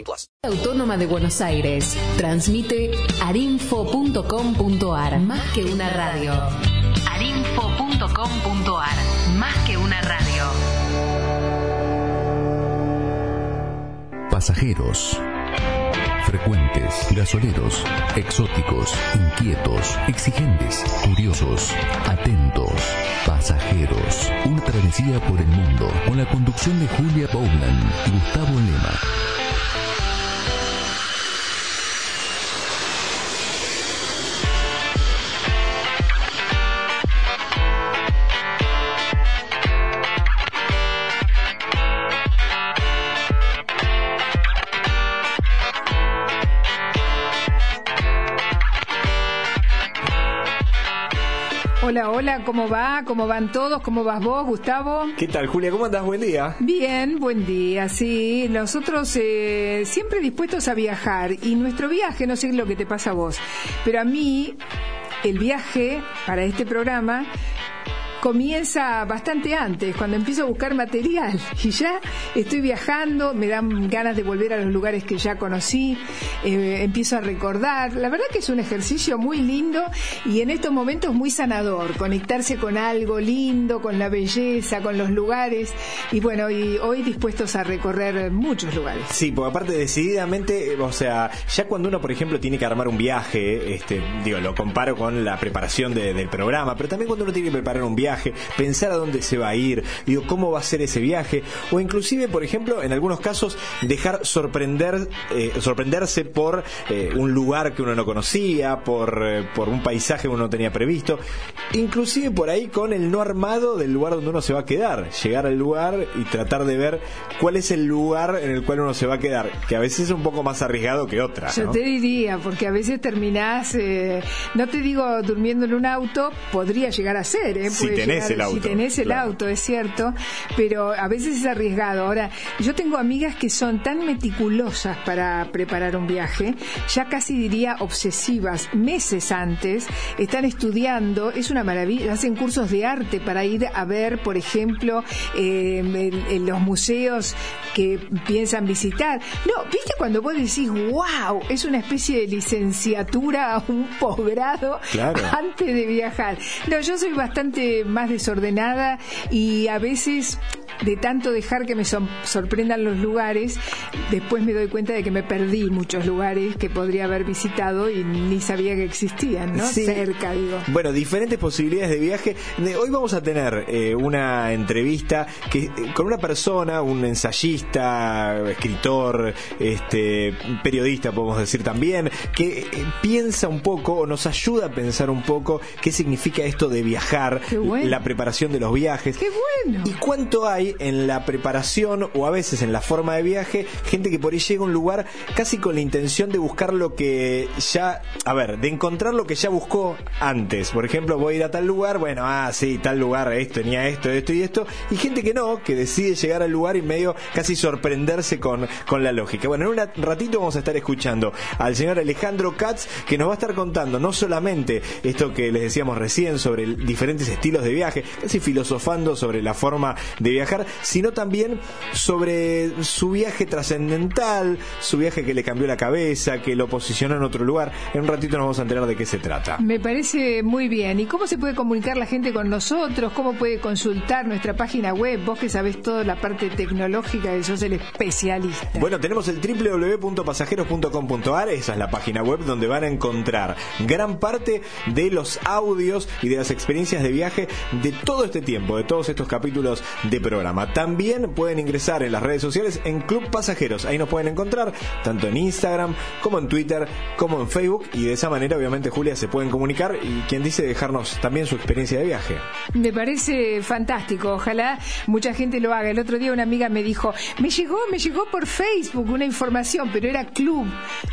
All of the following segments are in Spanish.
plus. Autónoma de Buenos Aires transmite arinfo.com.ar. Más que una radio. arinfo.com.ar. Más que una radio. Pasajeros. Frecuentes, gasoleros, exóticos, inquietos, exigentes, curiosos, atentos, pasajeros. Una travesía por el mundo con la conducción de Julia Bowman y Gustavo Lema. Hola, hola, ¿cómo va? ¿Cómo van todos? ¿Cómo vas vos, Gustavo? ¿Qué tal, Julia? ¿Cómo andás? Buen día. Bien, buen día, sí. Nosotros eh, siempre dispuestos a viajar y nuestro viaje, no sé lo que te pasa a vos, pero a mí el viaje para este programa comienza bastante antes, cuando empiezo a buscar material y ya estoy viajando, me dan ganas de volver a los lugares que ya conocí, eh, empiezo a recordar. La verdad que es un ejercicio muy lindo y en estos momentos muy sanador, conectarse con algo lindo, con la belleza, con los lugares y bueno, y hoy dispuestos a recorrer muchos lugares. Sí, porque aparte decididamente, o sea, ya cuando uno, por ejemplo, tiene que armar un viaje, este, digo, lo comparo con la preparación de- del programa, pero también cuando uno tiene que preparar un viaje, pensar a dónde se va a ir, digo, cómo va a ser ese viaje, o inclusive, por ejemplo, en algunos casos, dejar sorprender, eh, sorprenderse por eh, un lugar que uno no conocía, por, eh, por un paisaje que uno no tenía previsto, inclusive por ahí con el no armado del lugar donde uno se va a quedar, llegar al lugar y tratar de ver cuál es el lugar en el cual uno se va a quedar, que a veces es un poco más arriesgado que otra. Yo te diría, porque a veces terminás, eh, no te digo durmiendo en un auto, podría llegar a ser, ¿eh? Si tenés el auto, Si tenés el claro. auto, es cierto, pero a veces es arriesgado. Ahora, yo tengo amigas que son tan meticulosas para preparar un viaje, ya casi diría obsesivas, meses antes, están estudiando, es una maravilla, hacen cursos de arte para ir a ver, por ejemplo, eh, en los museos que piensan visitar. No, viste cuando vos decís, wow, es una especie de licenciatura, un posgrado Claro. antes de viajar. No, yo soy bastante más desordenada y a veces de tanto dejar que me sor- sorprendan los lugares, después me doy cuenta de que me perdí muchos lugares que podría haber visitado y ni sabía que existían, ¿no? Sí. Cerca, digo. Bueno, diferentes posibilidades de viaje. Hoy vamos a tener eh, una entrevista que eh, con una persona, un ensayista, escritor, este, periodista, podemos decir también, que eh, piensa un poco o nos ayuda a pensar un poco qué significa esto de viajar, bueno. la preparación de los viajes. ¡Qué bueno! ¿Y cuánto hay en la preparación o a veces en la forma de viaje gente que por ahí llega a un lugar casi con la intención de buscar lo que ya, a ver, de encontrar lo que ya buscó antes? Por ejemplo, voy a ir a tal lugar, bueno, ah, sí, tal lugar, esto, tenía esto, esto y esto, y gente que no, que decide llegar al lugar y medio casi sorprenderse con, con la lógica. Bueno, en un ratito vamos a estar escuchando al señor Alejandro Katz que nos va a estar contando no solamente esto que les decíamos recién sobre diferentes estilos de viaje, casi filosofando sobre la forma de viajar, sino también sobre su viaje trascendental, su viaje que le cambió la cabeza, que lo posicionó en otro lugar. En un ratito nos vamos a enterar de qué se trata. Me parece muy bien. ¿Y cómo se puede comunicar la gente con nosotros? ¿Cómo puede consultar nuestra página web? Vos que sabés toda la parte tecnológica y sos el especialista. Bueno, tenemos el www.pasajeros.com.ar, esa es la página web donde van a encontrar gran parte de los audios y de las experiencias de viaje de todo este tiempo, de todos estos capítulos de programa. También pueden ingresar en las redes sociales en Club Pasajeros. Ahí nos pueden encontrar tanto en Instagram como en Twitter como en Facebook y de esa manera obviamente Julia se pueden comunicar y quien dice dejarnos también su experiencia de viaje. Me parece fantástico, ojalá mucha gente lo haga. El otro día una amiga me dijo, me llegó, me llegó por Facebook una información, pero era club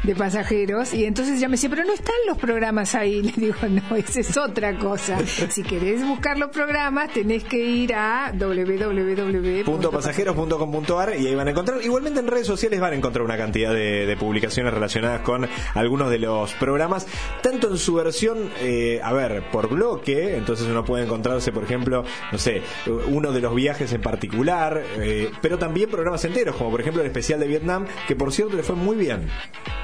de pasajeros y entonces ya me decía, pero no están los programas ahí. Le digo, no, esa es otra cosa. Si querés buscar los programas, tenés que ir a www.pasajeros.com.ar y ahí van a encontrar. Igualmente en redes sociales van a encontrar una cantidad de, de publicaciones relacionadas con algunos de los programas, tanto en su versión, eh, a ver, por bloque, entonces uno puede encontrarse, por ejemplo, no sé, uno de los viajes en particular, eh, pero también programas enteros, como por ejemplo el especial de Vietnam, que por cierto le fue muy bien.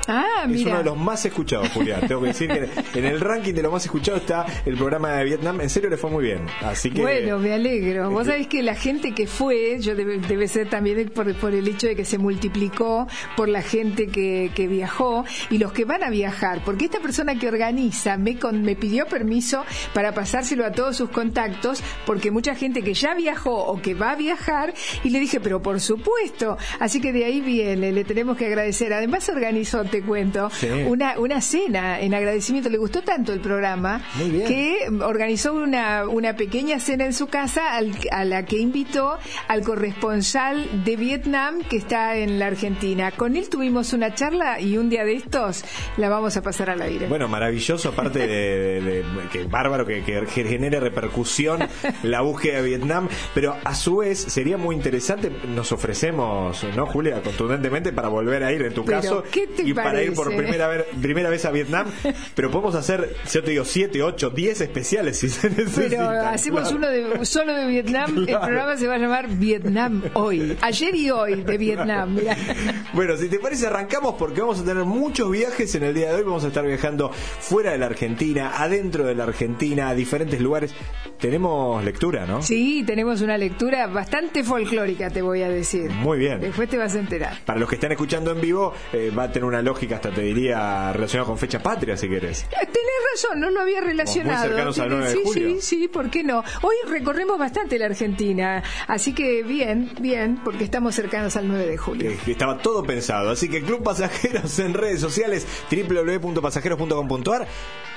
Ah, Es mira. uno de los más escuchados, Julián. Tengo que decir que en el ranking de lo más escuchado está el programa de Vietnam. En serio le fue muy bien. Así que. Bueno, me alegro. Vos sabés que la gente que fue, yo debe, debe ser también por, por el hecho de que se multiplicó por la gente que, que viajó y los que van a viajar, porque esta persona que organiza me, con- me pidió permiso para pasárselo a todos sus contactos, porque mucha gente que ya viajó o que va a viajar, y le dije, pero por supuesto, así que de ahí viene, le tenemos que agradecer. Además organizó, te cuento, Sí. una, una cena en agradecimiento. Le gustó tanto el programa que organizó una, una pequeña cena en su casa al- a la que invitó al corresponsal de Vietnam que está en la Argentina. Con él tuvimos una charla y un día de estos la vamos a pasar al aire. Bueno, maravilloso, aparte de, de- de- que bárbaro que, que genere repercusión la búsqueda de Vietnam, pero a su vez sería muy interesante, nos ofrecemos, ¿no, Julia? Contundentemente para volver a ir en tu Pero, caso ¿qué te y para ir por primera vez, primera vez a Vietnam, pero podemos hacer, yo te digo, 7, 8, 10 especiales si se necesitan. Pero hacemos claro. uno de, solo de Vietnam. El programa se va a llamar Vietnam hoy. Ayer y hoy de Vietnam. mirá. Bueno, si te parece, arrancamos porque vamos a tener muchos viajes en el día de hoy. Vamos a estar viajando fuera de la Argentina, adentro de la Argentina, a diferentes lugares. Tenemos lectura, ¿no? Sí, tenemos una lectura bastante folclórica, te voy a decir. Muy bien. Después te vas a enterar. Para los que están escuchando en vivo, eh, va a tener una lógica, hasta te diría, relacionada con fecha patria, si querés. Eh, Tenés razón, no lo había relacionado. cercanos al Tenés- 9 de sí, julio. sí, sí, ¿por qué no? Hoy recorremos bastante la Argentina, así que bien, bien, porque estamos cercanos al 9 de julio. Eh, estaba todo pensado. Así que Club Pasajeros en redes sociales, www.pasajeros.com.ar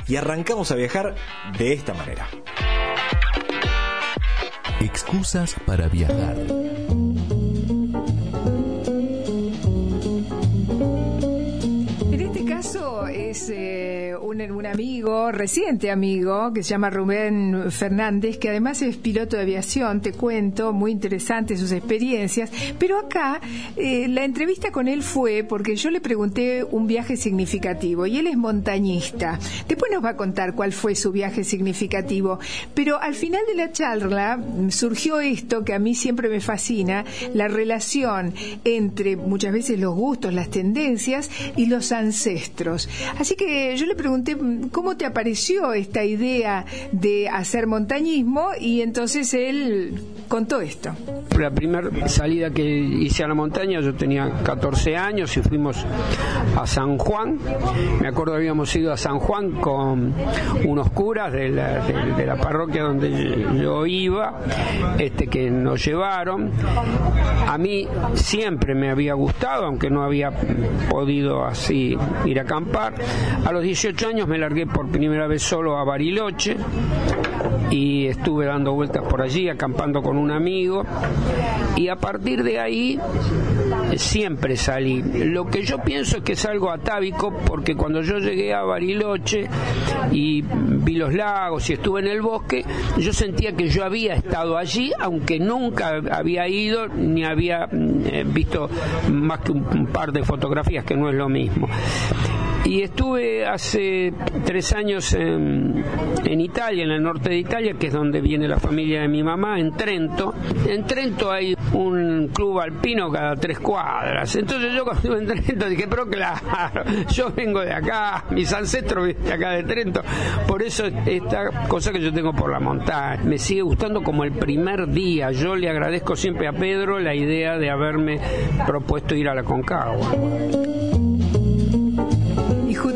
y arrancamos a viajar de esta manera. Excusas para viajar. Un, un amigo, reciente amigo, que se llama Rubén Fernández, que además es piloto de aviación, te cuento, muy interesante sus experiencias. Pero acá eh, la entrevista con él fue porque yo le pregunté un viaje significativo y él es montañista. Después nos va a contar cuál fue su viaje significativo. Pero al final de la charla surgió esto que a mí siempre me fascina, la relación entre muchas veces los gustos, las tendencias y los ancestros. Así que yo le pregunté mm, cómo te apareció esta idea de hacer montañismo y entonces él contó esto. La primera salida que hice a la montaña, yo tenía 14 años y fuimos a San Juan. Me acuerdo habíamos ido a San Juan con unos curas de la, de- de la parroquia donde yo iba, este, que nos llevaron. A mí siempre me había gustado, aunque no había podido así ir a acampar. A los 18 años me largué por primera vez solo a Bariloche y estuve dando vueltas por allí, acampando con un amigo y a partir de ahí siempre salí. Lo que yo pienso es que es algo atávico porque cuando yo llegué a Bariloche y vi los lagos y estuve en el bosque, yo sentía que yo había estado allí, aunque nunca había ido ni había mm, eh, visto más que un par de fotografías, que no es lo mismo. Y estuve hace tres años en, Italia, en el norte de Italia, que es donde viene la familia de mi mamá, en Trento. En Trento hay un club alpino cada tres cuadras. Entonces yo cuando estuve en Trento dije, pero claro, yo vengo de acá, mis ancestros vienen de acá de Trento. Por eso esta cosa que yo tengo por la montaña me sigue gustando como el primer día. Yo le agradezco siempre a Pedro la idea de haberme propuesto ir a la Concagua.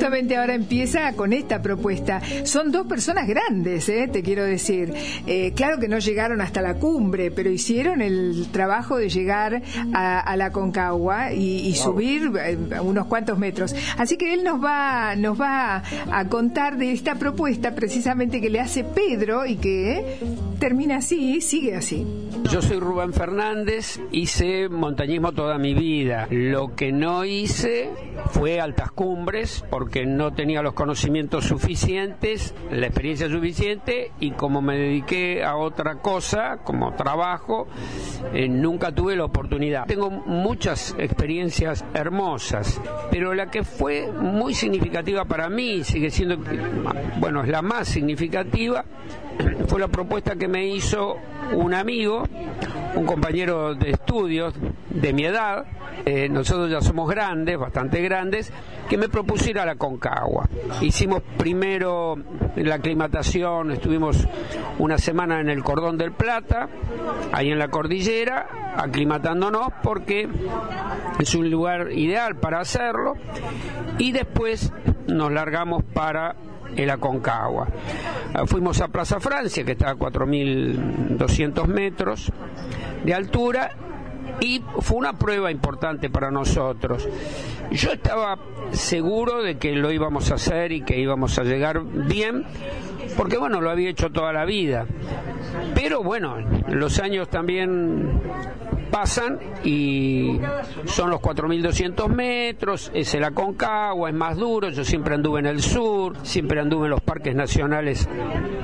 Justamente ahora empieza con esta propuesta. Son dos personas grandes, ¿eh? te quiero decir. Eh, claro que no llegaron hasta la cumbre, pero hicieron el trabajo de llegar a, a la Concagua y, y subir eh, unos cuantos metros. Así que él nos va, nos va a contar de esta propuesta precisamente que le hace Pedro y que termina así, sigue así. Yo soy Rubén Fernández, hice montañismo toda mi vida. Lo que no hice fue altas cumbres porque no tenía los conocimientos suficientes, la experiencia suficiente y como me dediqué a otra cosa, como trabajo, eh, nunca tuve la oportunidad. Tengo muchas experiencias hermosas, pero la que fue muy significativa para mí, sigue siendo, bueno, es la más significativa, fue la propuesta que me hizo un amigo, un compañero de estudios de mi edad, eh, nosotros ya somos grandes, bastante grandes, que me propusiera la Concagua. Hicimos primero la aclimatación, estuvimos una semana en el Cordón del Plata, ahí en la cordillera, aclimatándonos porque es un lugar ideal para hacerlo, y después nos largamos para el Aconcagua. Fuimos a Plaza Francia, que está a 4.200 metros de altura, y fue una prueba importante para nosotros. Yo estaba seguro de que lo íbamos a hacer y que íbamos a llegar bien, porque bueno, lo había hecho toda la vida. Pero bueno, los años también pasan y son los 4.200 metros, es el Aconcagua, es más duro, yo siempre anduve en el sur, siempre anduve en los parques nacionales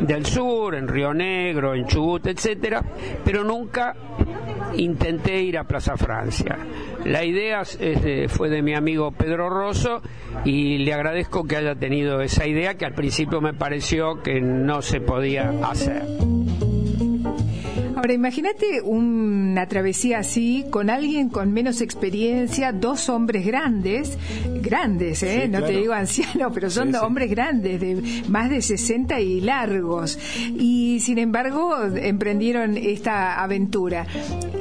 del sur, en Río Negro, en Chubut, etcétera, pero nunca intenté ir a Plaza Francia. La idea de- fue de mi amigo Pedro Rosso y le agradezco que haya tenido esa idea que al principio me pareció que no se podía hacer. Ahora, imagínate una travesía así con alguien con menos experiencia, dos hombres grandes, grandes, ¿eh? Sí, no te digo ancianos, pero son sí. hombres grandes, de más de 60 y largos. Y sin embargo, emprendieron esta aventura.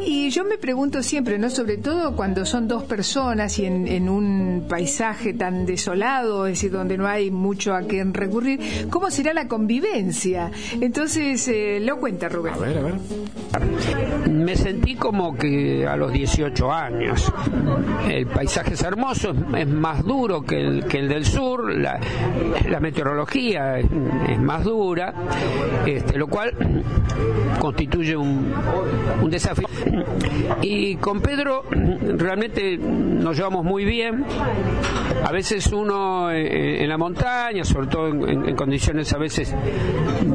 Y yo me pregunto siempre, ¿no? Sobre todo cuando son dos personas y en, en un paisaje tan desolado, es decir, donde no hay mucho a quien recurrir, ¿cómo será la convivencia? Entonces, eh, lo cuenta Rubén. A ver, a ver. Me sentí como que a los 18 años. El paisaje es hermoso, es, más duro que el, que el del sur, la, meteorología es, más dura, este, lo cual constituye un, desafío. Y con Pedro realmente nos llevamos muy bien. A veces uno eh, en la montaña, sobre todo en, condiciones a veces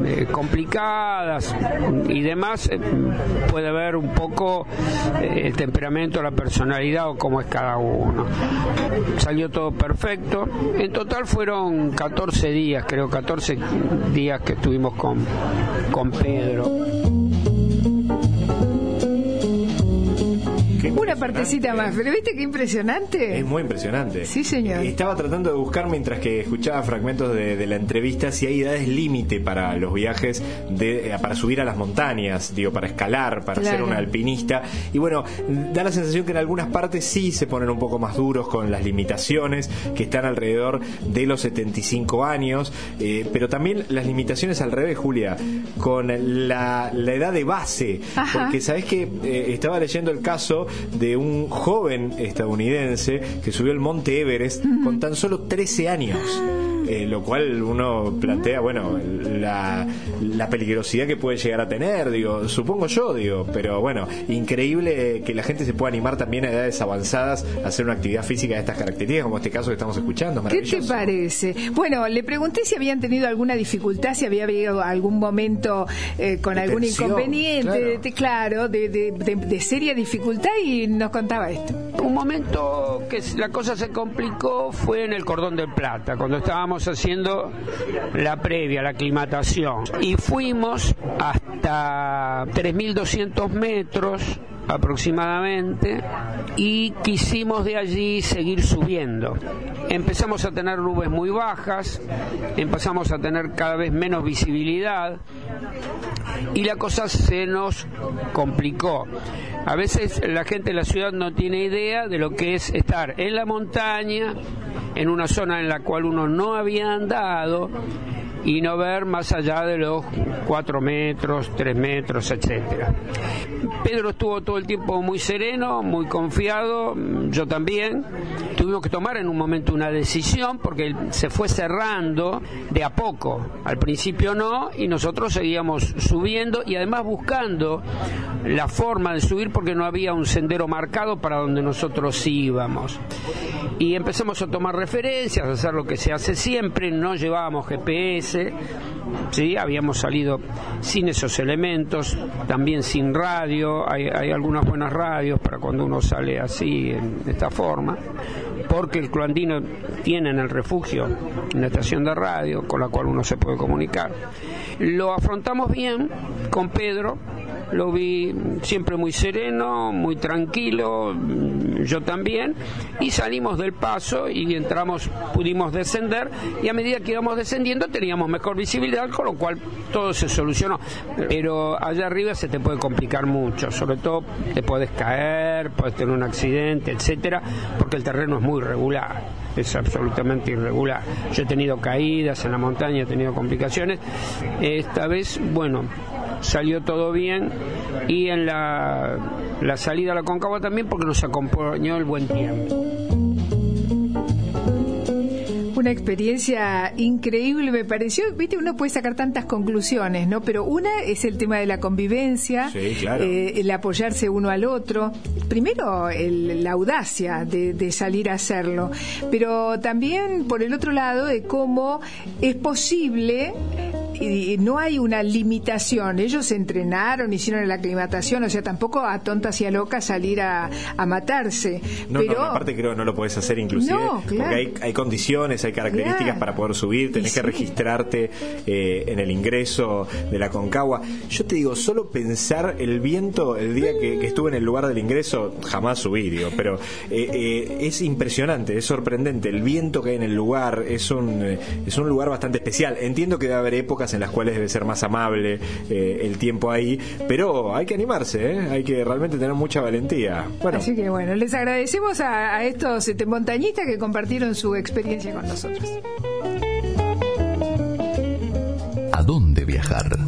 eh, complicadas y demás, eh, puede ver un poco eh, el temperamento, la personalidad o cómo es cada uno. Salió todo perfecto. En total fueron 14 días, creo, 14 días que estuvimos con, con Pedro. Una partecita más, pero ¿viste qué impresionante? Es muy impresionante. Sí, señor. Estaba tratando de buscar mientras que escuchaba fragmentos de, de la entrevista si hay edades límite para los viajes de, eh, para subir a las montañas, digo, para escalar, para Claro. ser un alpinista. Y bueno, da la sensación que en algunas partes sí se ponen un poco más duros con las limitaciones, que están alrededor de los 75 años, eh, pero también las limitaciones al revés, Julia, con la, la edad de base. Ajá. Porque sabes que eh, estaba leyendo el caso de un joven estadounidense que subió el monte Everest con tan solo 13 años. Eh, lo cual uno plantea, bueno, la, la peligrosidad que puede llegar a tener, digo, supongo yo, digo, pero bueno, increíble que la gente se pueda animar también a edades avanzadas a hacer una actividad física de estas características, como este caso que estamos escuchando. ¿Qué te parece? Bueno, le pregunté si habían tenido alguna dificultad, si había habido algún momento eh, con De algún tensión, inconveniente, claro. de- de, claro, de, de- de- de seria dificultad y nos contaba esto. Un momento que la cosa se complicó fue en el Cordón del Plata, cuando estábamos haciendo la previa, la aclimatación. Y fuimos hasta 3.200 metros aproximadamente y quisimos de allí seguir subiendo. Empezamos a tener nubes muy bajas, empezamos a tener cada vez menos visibilidad y la cosa se nos complicó. A veces la gente de la ciudad no tiene idea de lo que es estar en la montaña en una zona en la cual uno no había andado y no ver más allá de los cuatro metros, tres metros, etcétera. Pedro estuvo todo el tiempo muy sereno, muy confiado, yo también. Tuvimos que tomar en un momento una decisión porque se fue cerrando de a poco. Al principio no, y nosotros seguíamos subiendo y además buscando la forma de subir porque no había un sendero marcado para donde nosotros íbamos. Y empezamos a tomar referencias, a hacer lo que se hace siempre, no llevábamos GPS, ¿sí? habíamos salido sin esos elementos, también sin radio, hay, hay algunas buenas radios para cuando uno sale así, en esta forma, porque el cloandino tiene en el refugio una estación de radio con la cual uno se puede comunicar. Lo afrontamos bien con Pedro, lo vi siempre muy sereno, muy tranquilo, yo también, y salimos del paso y entramos, pudimos descender, y a medida que íbamos descendiendo teníamos mejor visibilidad, con lo cual todo se solucionó. Pero allá arriba se te puede complicar mucho, sobre todo te puedes caer, puedes tener un accidente, etcétera, porque el terreno es muy irregular es absolutamente irregular. Yo he tenido caídas en la montaña, he tenido complicaciones. Esta vez, bueno, salió todo bien y en la, la salida a la Concagua también porque nos acompañó el buen tiempo. Una experiencia increíble me pareció, viste, uno puede sacar tantas conclusiones, ¿no? Pero una es el tema de la convivencia, Sí, claro. eh, el apoyarse uno al otro. Primero, el- la audacia de, de salir a hacerlo, pero también por el otro lado de cómo es posible y no hay una limitación. Ellos entrenaron, hicieron la aclimatación, o sea, tampoco a tontas y a locas salir a, a matarse. No, pero no, aparte creo que no lo podés hacer inclusive, No, claro. porque hay, hay condiciones, hay características Claro. para poder subir, tenés que registrarte eh, en el ingreso de la Concagua. Yo te digo, solo pensar el viento el día que, que estuve en el lugar del ingreso, jamás subí, digo, pero eh, eh, es impresionante, es sorprendente, el viento que hay en el lugar, es un, es un lugar bastante especial. Entiendo que debe haber épocas en las cuales debe ser más amable eh, el tiempo ahí, pero hay que animarse, ¿eh? hay que realmente tener mucha valentía. Bueno, Así que bueno, les agradecemos a, a estos este, montañistas que compartieron su experiencia con nosotros. ¿A dónde viajar?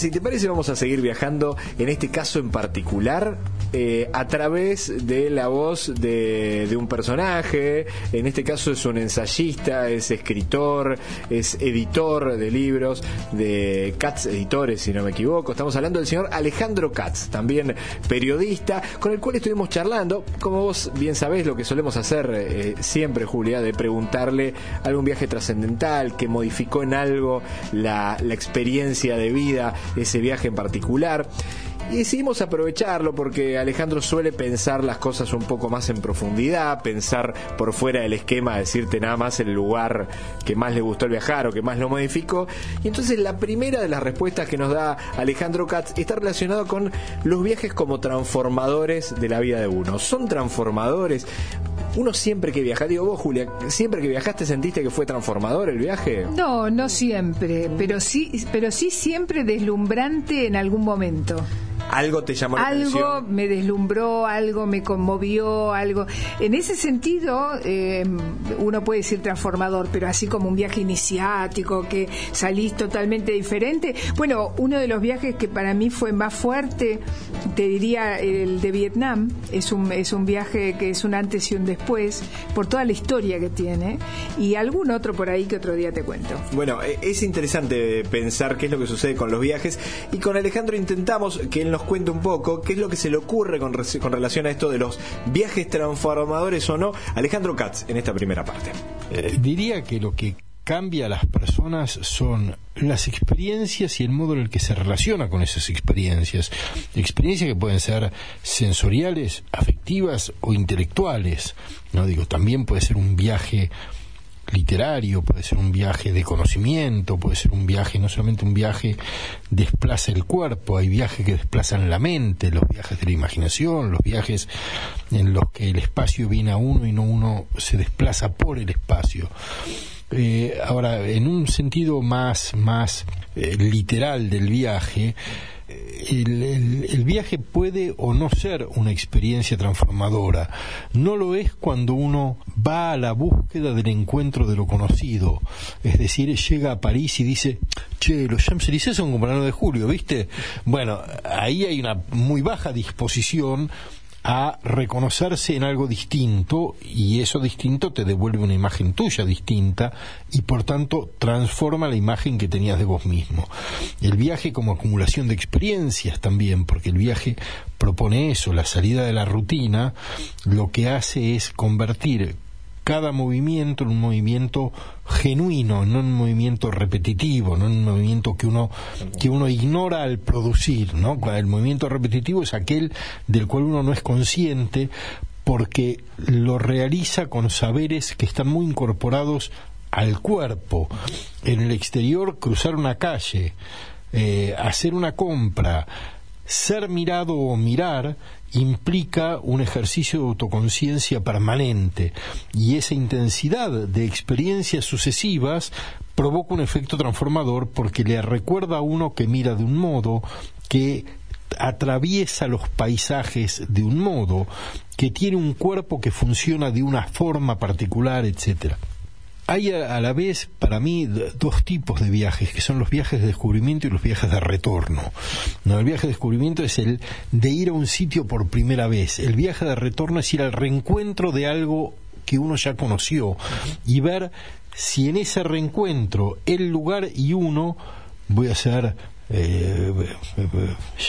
Si te parece, vamos a seguir viajando, en este caso en particular, eh, a través de la voz de, un personaje. En este caso es un ensayista, es escritor, es editor de libros, de Katz Editores, si no me equivoco. Estamos hablando del señor Alejandro Katz, también periodista, con el cual estuvimos charlando. Como vos bien sabés, lo que solemos hacer eh, siempre, Julia, de preguntarle algún viaje trascendental que modificó en algo la experiencia de vida, ese viaje en particular. Y decidimos aprovecharlo porque Alejandro suele pensar las cosas un poco más en profundidad, pensar por fuera del esquema, decirte nada más el lugar que más le gustó el viajar o que más lo modificó. Y entonces la primera de las respuestas que nos da Alejandro Katz está relacionado con los viajes como transformadores de la vida de uno. Son transformadores. Uno siempre que viaja, digo vos Julia, siempre que viajaste sentiste que fue transformador el viaje. No, no siempre, pero sí, pero sí siempre deslumbrante en algún momento. Algo te llamó la Algo atención. me deslumbró, algo me conmovió, algo. En ese sentido, eh, uno puede decir transformador, pero así como un viaje iniciático, que salís totalmente diferente. Bueno, uno de los viajes que para mí fue más fuerte, te diría el de Vietnam, es un, es un viaje que es un antes y un después, por toda la historia que tiene, y algún otro por ahí que otro día te cuento. Bueno, eh, es interesante pensar qué es lo que sucede con los viajes y con Alejandro intentamos que él nos cuente un poco qué es lo que se le ocurre con relación a esto de los viajes transformadores o no. Alejandro Katz, en esta primera parte. Eh, diría que lo que cambia a las personas son las experiencias y el modo en el que se relaciona con esas experiencias. Experiencias que pueden ser sensoriales, afectivas o intelectuales. No digo, también puede ser un viaje literario, puede ser un viaje de conocimiento, puede ser un viaje, no solamente un viaje desplaza el cuerpo, hay viajes que desplazan la mente, los viajes de la imaginación, los viajes en los que el espacio viene a uno y no uno se desplaza por el espacio. Eh, ahora, en un sentido más, más eh, literal del viaje, el, el- viaje puede o no ser una experiencia transformadora. No lo es cuando uno va a la búsqueda del encuentro de lo conocido. Es decir, llega a París y dice, che, los Champs-Élysées son como el 9 de julio, ¿viste? Bueno, ahí hay una muy baja disposición a reconocerse en algo distinto y eso distinto te devuelve una imagen tuya distinta y por tanto transforma la imagen que tenías de vos mismo. El viaje como acumulación de experiencias también, porque el viaje propone eso, la salida de la rutina, lo que hace es convertir cada movimiento en un movimiento genuino, no un movimiento repetitivo, no un movimiento que uno que uno ignora al producir, ¿no? El movimiento repetitivo es aquel del cual uno no es consciente porque lo realiza con saberes que están muy incorporados al cuerpo. En el exterior, cruzar una calle, eh, hacer una compra, ser mirado o mirar implica un ejercicio de autoconciencia permanente y esa intensidad de experiencias sucesivas provoca un efecto transformador porque le recuerda a uno que mira de un modo, que atraviesa los paisajes de un modo, que tiene un cuerpo que funciona de una forma particular, etcétera. Hay a, a la vez, para mí, dos tipos de viajes, que son los viajes de descubrimiento y los viajes de retorno. No, el viaje de descubrimiento es el de ir a un sitio por primera vez. El viaje de retorno es ir al reencuentro de algo que uno ya conoció y ver si en ese reencuentro el lugar y uno, voy a hacer eh,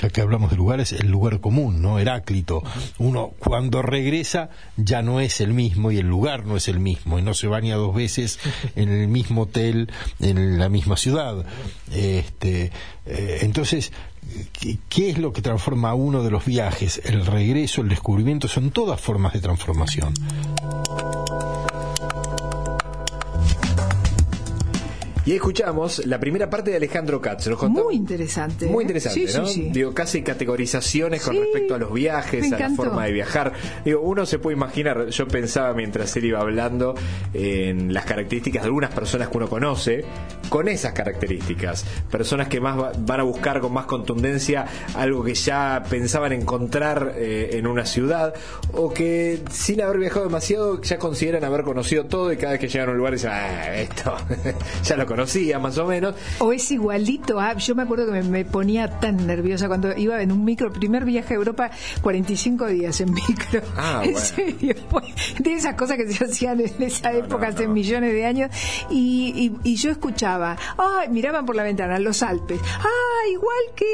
ya que hablamos de lugares, el lugar común, ¿no? Heráclito. Uno cuando regresa ya no es el mismo y el lugar no es el mismo y no se baña dos veces en el mismo hotel en la misma ciudad. Este, eh, entonces, ¿qué, es lo que transforma a uno de los viajes? El regreso, el descubrimiento, son todas formas de transformación. Y escuchamos la primera parte de Alejandro Katz. Nos contó- Muy interesante. Muy ¿eh? interesante, Sí, ¿no? sí, sí. Digo, casi categorizaciones con respecto a los viajes, a la forma de viajar. Digo, uno se puede imaginar, yo pensaba mientras él iba hablando en las características de algunas personas que uno conoce, con esas características. Personas que más va- van a buscar con más contundencia algo que ya pensaban encontrar eh, en una ciudad, o que sin haber viajado demasiado ya consideran haber conocido todo y cada vez que llegan a un lugar dicen, ah, esto ya lo conocía más o menos. O es igualito a. Yo me acuerdo que me, me ponía tan nerviosa cuando iba en un micro, primer viaje a Europa, 45 días en micro. Ah, en bueno. serio, pues, de esas cosas que se hacían en esa época, hace millones de años. Y, y- y yo escuchaba, ay, miraban por la ventana los Alpes, ah, igual que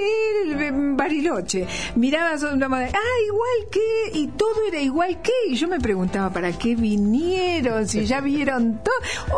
el Bariloche. Mirabas una madre, ah, igual que. Y todo era igual que. Y yo me preguntaba, ¿para qué vinieron? Si ya vieron todo.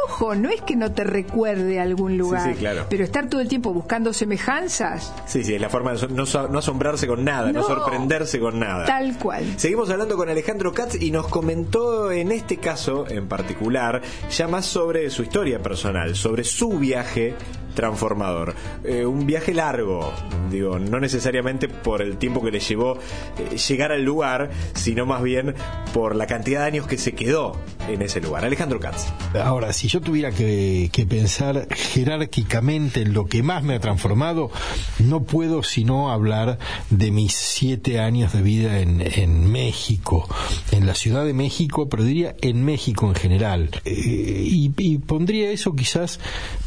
Ojo, no es que no te recuerde algún lugar. sí, claro. Pero estar todo el tiempo buscando semejanzas, Sí, sí, es la forma de no, so- no asombrarse con nada, no, No. sorprenderse con nada. tal cual. Seguimos hablando con Alejandro Katz y nos comentó en este caso en particular ya más sobre su historia personal, sobre su viaje transformador. Eh, un viaje largo, digo, no necesariamente por el tiempo que le llevó eh, llegar al lugar, sino más bien por la cantidad de años que se quedó en ese lugar. Alejandro Katz. Ahora, si yo tuviera que, pensar jerárquicamente en lo que más me ha transformado, no puedo sino hablar de mis siete años de vida en, en México, en la Ciudad de México, pero diría en México en general. Eh, y, y pondría eso quizás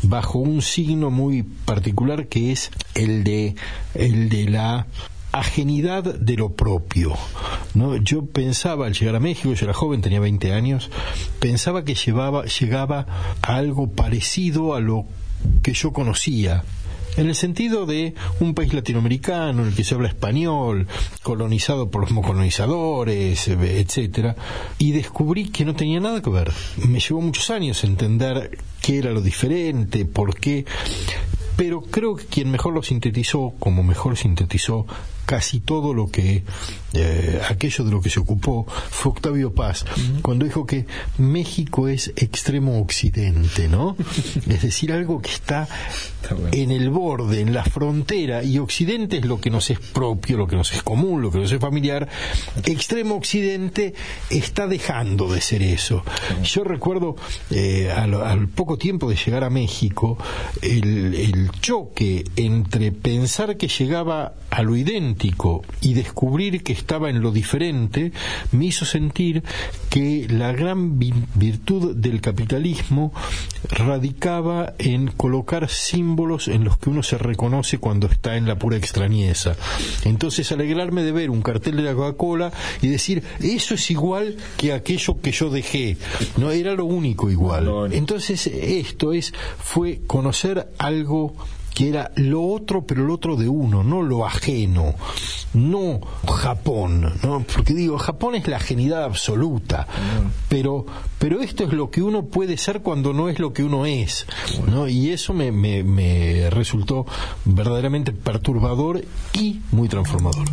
bajo un signo muy particular que es el de, el de la ajenidad de lo propio. ¿no? Yo pensaba al llegar a México, yo era joven, tenía 20 años, pensaba que llevaba, llegaba a algo parecido a lo que yo conocía. En el sentido de un país latinoamericano en el que se habla español, colonizado por los colonizadores, eh, etcétera, y descubrí que no tenía nada que ver. Me llevó muchos años entender qué era lo diferente, por qué, pero creo que quien mejor lo sintetizó, como mejor sintetizó casi todo lo que, eh, aquello de lo que se ocupó, fue Octavio Paz, cuando dijo que México es extremo occidente, ¿no? es decir, algo que está en el borde, en la frontera, y occidente es lo que nos es propio, lo que nos es común, lo que nos es familiar. Extremo occidente está dejando de ser eso. Yo recuerdo eh, al, al poco tiempo de llegar a México, el, el choque entre pensar que llegaba a lo idéntico y descubrir que estaba en lo diferente me hizo sentir que la gran vi- virtud del capitalismo radicaba en colocar símbolos en los que uno se reconoce cuando está en la pura extrañeza. Entonces alegrarme de ver un cartel de la Coca-Cola y decir, eso es igual que aquello que yo dejé. No era lo único igual. Entonces esto es fue conocer algo que era lo otro, pero lo otro de uno, no lo ajeno, no Japón, ¿no? porque digo, Japón es la ajenidad absoluta, pero, pero esto es lo que uno puede ser cuando no es lo que uno es, ¿no? y eso me, me, me resultó verdaderamente perturbador y muy transformador.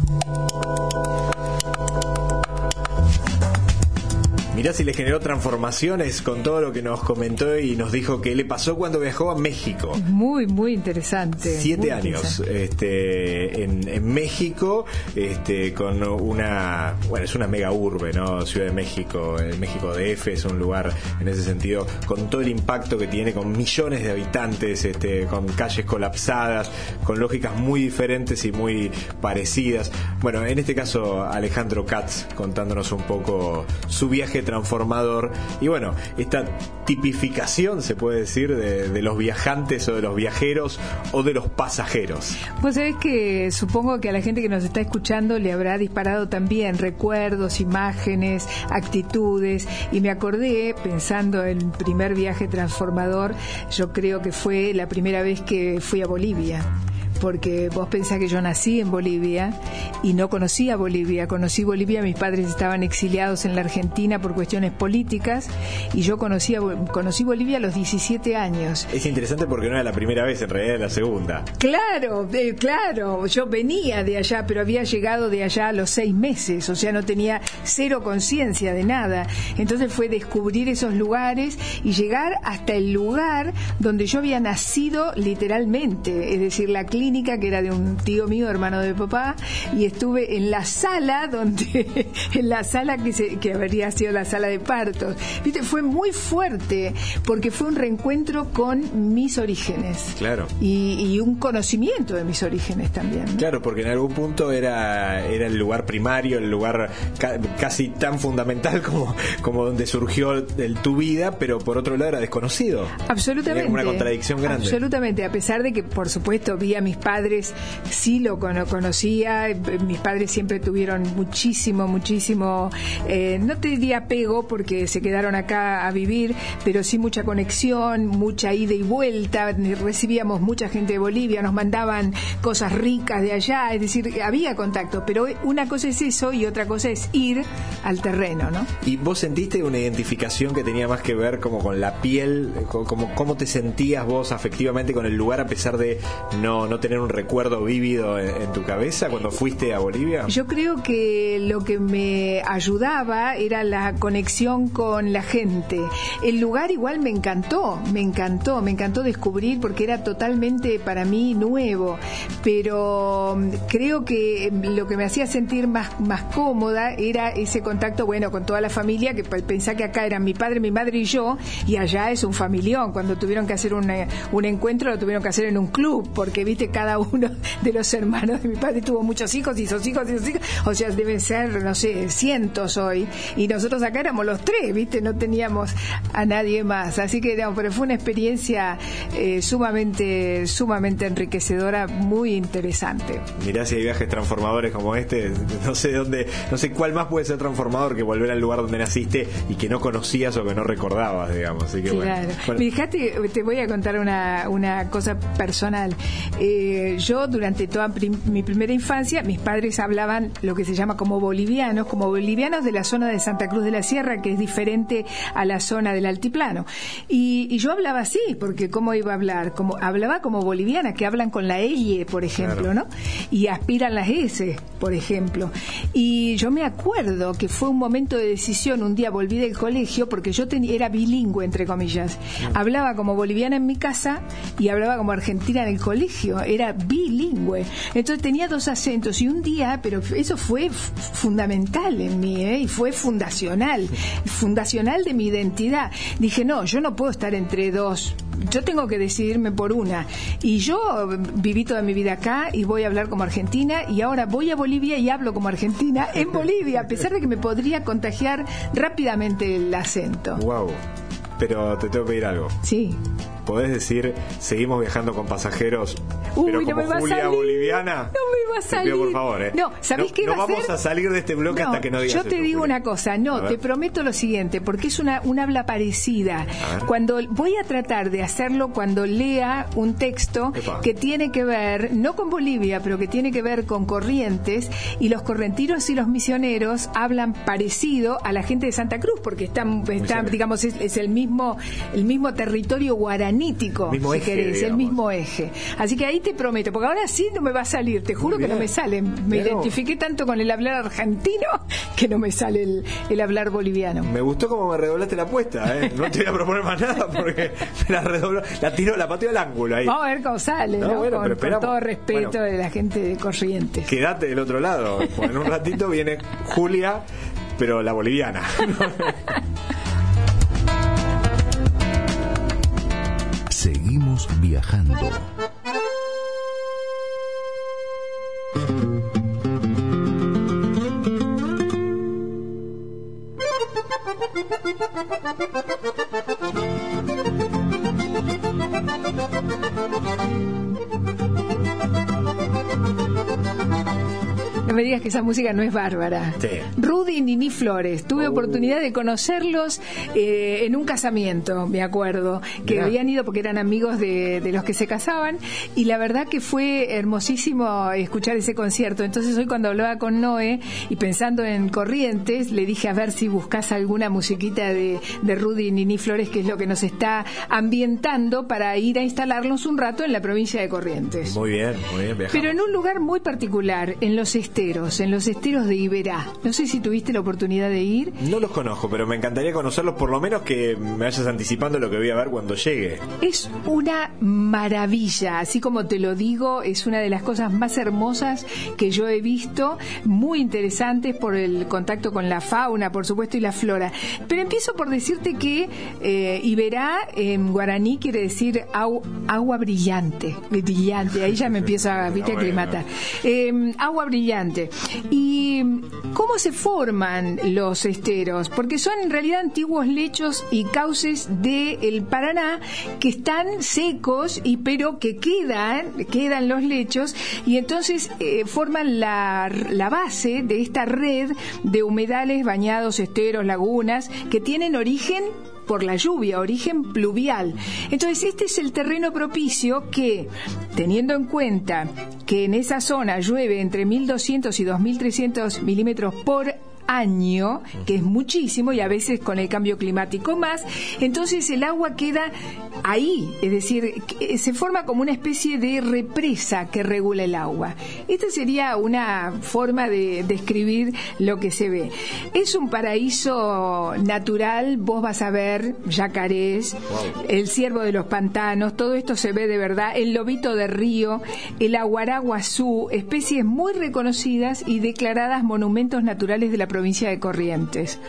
Mirá si le generó transformaciones con todo lo que nos comentó y nos dijo que le pasó cuando viajó a México. Muy, muy interesante. Siete muy años interesante. este, en, en México, este, con una, bueno, es una mega urbe, ¿no? Ciudad de México, el México DF es un lugar en ese sentido, con todo el impacto que tiene, con millones de habitantes, este, con calles colapsadas, con lógicas muy diferentes y muy parecidas. Bueno, en este caso Alejandro Katz contándonos un poco su viaje transformador y bueno, esta tipificación se puede decir de, los viajantes o de los viajeros o de los pasajeros. Vos sabés que supongo que a la gente que nos está escuchando le habrá disparado también recuerdos, imágenes, actitudes. Y me acordé, pensando en el primer viaje transformador, yo creo que fue la primera vez que fui a Bolivia. Porque vos pensás que yo nací en Bolivia y no conocía Bolivia. Conocí Bolivia, mis padres estaban exiliados en la Argentina por cuestiones políticas y yo conocí, a Bo- conocí Bolivia a los 17 años. Es interesante porque no era la primera vez, en realidad era la segunda. Claro, eh, claro, yo venía de allá, pero había llegado de allá a los seis meses, o sea, no tenía cero conciencia de nada. Entonces fue descubrir esos lugares y llegar hasta el lugar donde yo había nacido literalmente, es decir, la clínica que era de un tío mío, hermano de papá, y estuve en la sala donde, en la sala que, se, que habría sido la sala de partos. Viste, fue muy fuerte porque fue un reencuentro con mis orígenes Claro. y, y un conocimiento de mis orígenes también. ¿no? Claro, porque en algún punto era, era el lugar primario, el lugar ca- casi tan fundamental como, como donde surgió el, tu vida, pero por otro lado era desconocido. Absolutamente. Como una contradicción grande. Absolutamente, a pesar de que, por supuesto, vi a mis padres, sí lo cono- conocía, eh, mis padres siempre tuvieron muchísimo, muchísimo, eh, no te diría apego porque se quedaron acá a vivir, pero sí mucha conexión, mucha ida y vuelta, recibíamos mucha gente de Bolivia, nos mandaban cosas ricas de allá, es decir, había contacto, pero una cosa es eso y otra cosa es ir al terreno, ¿no? ¿Y vos sentiste una identificación que tenía más que ver como con la piel, co- como cómo te sentías vos afectivamente con el lugar a pesar de no, no tener un recuerdo vívido en, tu cabeza cuando fuiste a Bolivia? Yo creo que lo que me ayudaba era la conexión con la gente. El lugar igual me encantó, me encantó, me encantó descubrir porque era totalmente para mí nuevo, pero mm, creo que lo que me hacía sentir más, más cómoda era ese contacto, bueno, con toda la familia, que pe- pensá que acá eran mi padre, mi madre y yo, y allá es un familión. Cuando tuvieron que hacer una- un encuentro, lo tuvieron que hacer en un club, porque viste, cada uno de los hermanos de mi padre tuvo muchos hijos y sus hijos y sus hijos, o sea, deben ser, no sé, cientos hoy, y nosotros acá éramos los tres, viste, no teníamos a nadie más. Así que, digamos, pero fue una experiencia eh, sumamente, sumamente enriquecedora, muy interesante. Mirá si hay viajes transformadores como este, no sé dónde, no sé cuál más puede ser transformador que volver al lugar donde naciste y que no conocías o que no recordabas, digamos. Así que bueno. Claro. Bueno, Fíjate, te voy a contar una, una cosa personal. Eh, eh, yo durante toda prim- mi primera infancia, mis padres hablaban lo que se llama como bolivianos, como bolivianos de la zona de Santa Cruz de la Sierra, que es diferente a la zona del altiplano. Y, y yo hablaba así, porque ¿cómo iba a hablar? Como, hablaba como boliviana, que hablan con la L, por ejemplo, ¿no? Y aspiran las S, por ejemplo. Y yo me acuerdo que fue un momento de decisión, un día volví del colegio, porque yo era bilingüe, entre comillas. Hablaba como boliviana en mi casa y hablaba como argentina en el colegio, era bilingüe. Entonces tenía dos acentos y un día, pero eso fue fundamental en mí, ¿eh? y fue fundacional, fundacional de mi identidad. Dije, no, yo no puedo estar entre dos, yo tengo que decidirme por una. Y yo viví toda mi vida acá y voy a hablar como argentina y ahora voy a Bolivia y hablo como argentina en Bolivia, a pesar de que me podría contagiar rápidamente el acento. Wow. Pero te tengo que pedir algo. Sí. ¿Podés decir, seguimos viajando con pasajeros, Uy, pero no como a Julia salir. Boliviana? No me va a Te pido por salir. favor, ¿eh? No, ¿sabés qué no va a vamos a salir de este bloque hasta que no digas Yo te eso, digo Julia. una cosa, no, te prometo lo siguiente, porque es una, una habla parecida. Cuando voy a tratar de hacerlo cuando lea un texto Epa. que tiene que ver, no con Bolivia, pero que tiene que ver con corrientes, y los correntinos y los misioneros hablan parecido a la gente de Santa Cruz, porque están, están digamos, es, es el mismo, el mismo territorio guaranítico, Mismo si eje, querés, el mismo eje. Así que ahí te prometo, porque ahora sí no me va a salir, te juro que no me sale. Me vos. identifiqué tanto con el hablar argentino que no me sale el, el hablar boliviano. Me gustó cómo me redoblaste la apuesta, ¿eh? No te voy a proponer más nada porque me la redobló, la tiro, la pateo al ángulo ahí. Vamos a ver cómo sale, No, ¿no? bueno, con, con todo respeto Bueno. de la gente de Corrientes. Quédate del otro lado, en un ratito viene Julia, pero la boliviana. Viajando. No me digas que esa música no es bárbara. Sí. Rudy y Nini Flores. Tuve Oh. oportunidad de conocerlos eh, en un casamiento, me acuerdo, que Mirá. habían ido porque eran amigos de, de los que se casaban y la verdad que fue hermosísimo escuchar ese concierto. Entonces hoy cuando hablaba con Noé y pensando en Corrientes, le dije a ver si buscas alguna musiquita de, de Rudy y Nini Flores, que es lo que nos está ambientando para ir a instalarnos un rato en la provincia de Corrientes. Muy bien, muy bien, viajamos. Pero en un lugar muy particular, en los esteros, en los esteros de Iberá. No sé si tuviste la oportunidad de ir. No los conozco, pero me encantaría conocerlos, por lo menos que me vayas anticipando lo que voy a ver cuando llegue. Es una maravilla, así como te lo digo, es una de las cosas más hermosas que yo he visto, muy interesantes por el contacto con la fauna, por supuesto, y la flora. Pero empiezo por decirte que eh, Iberá en guaraní quiere decir au- agua brillante, brillante, ahí ya me empiezo a, ¿viste, a Bueno. aclimatar. Eh, agua brillante. ¿Y cómo se forman los esteros? Porque son en realidad antiguos lechos y cauces del Paraná que están secos y pero que quedan, quedan los lechos y entonces eh, forman la, la base de esta red de humedales, bañados, esteros, lagunas que tienen origen por la lluvia, origen pluvial. Entonces, este es el terreno propicio que, teniendo en cuenta que en esa zona llueve entre 1.200 y 2.300 milímetros por año, que es muchísimo y a veces con el cambio climático más, entonces el agua queda ahí, es decir, se forma como una especie de represa que regula el agua. Esta sería una forma de describir lo que se ve. Es un paraíso natural, vos vas a ver yacarés, el ciervo de los pantanos, todo esto se ve de verdad, el lobito de río, el aguaraguazú, especies muy reconocidas y declaradas monumentos naturales de la provincia de Corrientes.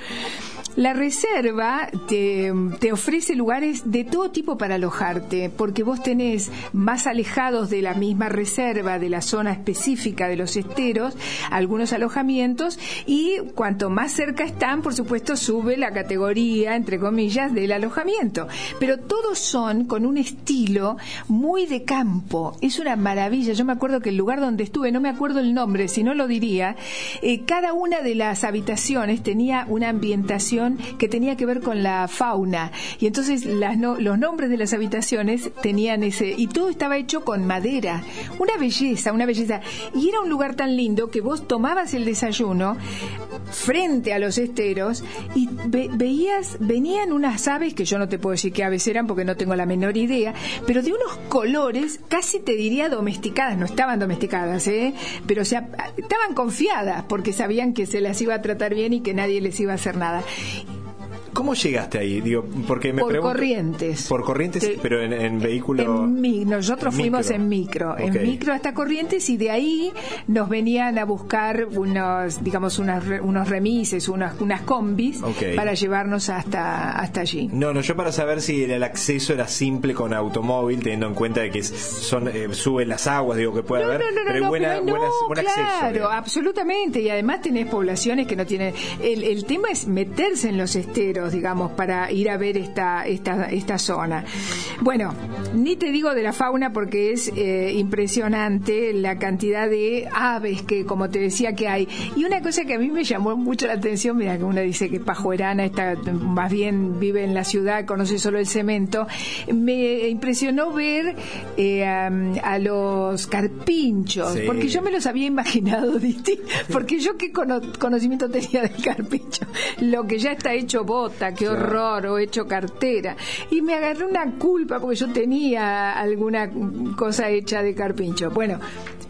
La reserva te, ofrece lugares de todo tipo para alojarte, porque vos tenés más alejados de la misma reserva, de la zona específica de los esteros, algunos alojamientos, y cuanto más cerca están, por supuesto, sube la categoría, entre comillas, del alojamiento. Pero todos son con un estilo muy de campo. Es una maravilla. Yo me acuerdo que el lugar donde estuve, no me acuerdo el nombre, si no lo diría, eh, cada una de las habitaciones tenía una ambientación que tenía que ver con la fauna. Y entonces las no- los nombres de las habitaciones tenían ese. Y todo estaba hecho con madera. Una belleza, una belleza. Y era un lugar tan lindo que vos tomabas el desayuno frente a los esteros y ve- veías, venían unas aves que yo no te puedo decir qué aves eran porque no tengo la menor idea, pero de unos colores casi te diría domesticadas, no estaban domesticadas, ¿eh? pero o sea, estaban confiadas porque sabían que se las iba a tratar bien y que nadie les iba a hacer nada. 一。¿Cómo llegaste ahí? Digo, porque me Por pregunto- Corrientes. Por corrientes, pero en, en vehículo. En mi- nosotros en fuimos micro. en micro, en micro hasta Corrientes y de ahí nos venían a buscar unos, digamos, unas unos remises, unas, unas combis para llevarnos hasta, hasta allí. No, no, yo para saber si el, el acceso era simple con automóvil, teniendo en cuenta de que son eh, suben las aguas, digo que puede No, haber, no, no, pero buena, pero buenas- buen acceso. claro, digamos. absolutamente. Y además tenés poblaciones que no tienen. El, el tema es meterse en los esteros, digamos, para ir a ver esta, esta, esta zona. Bueno, ni te digo de la fauna porque es eh, impresionante la cantidad de aves que, como te decía, que hay. Y una cosa que a mí me llamó mucho la atención, mira que uno dice que Pajuerana está, más bien vive en la ciudad, conoce solo el cemento, me impresionó ver eh, a, a los carpinchos, Sí. porque yo me los había imaginado porque yo qué cono- conocimiento tenía del carpincho, lo que ya está hecho qué horror, o hecho cartera, y me agarré una culpa porque yo tenía alguna cosa hecha de carpincho. Bueno,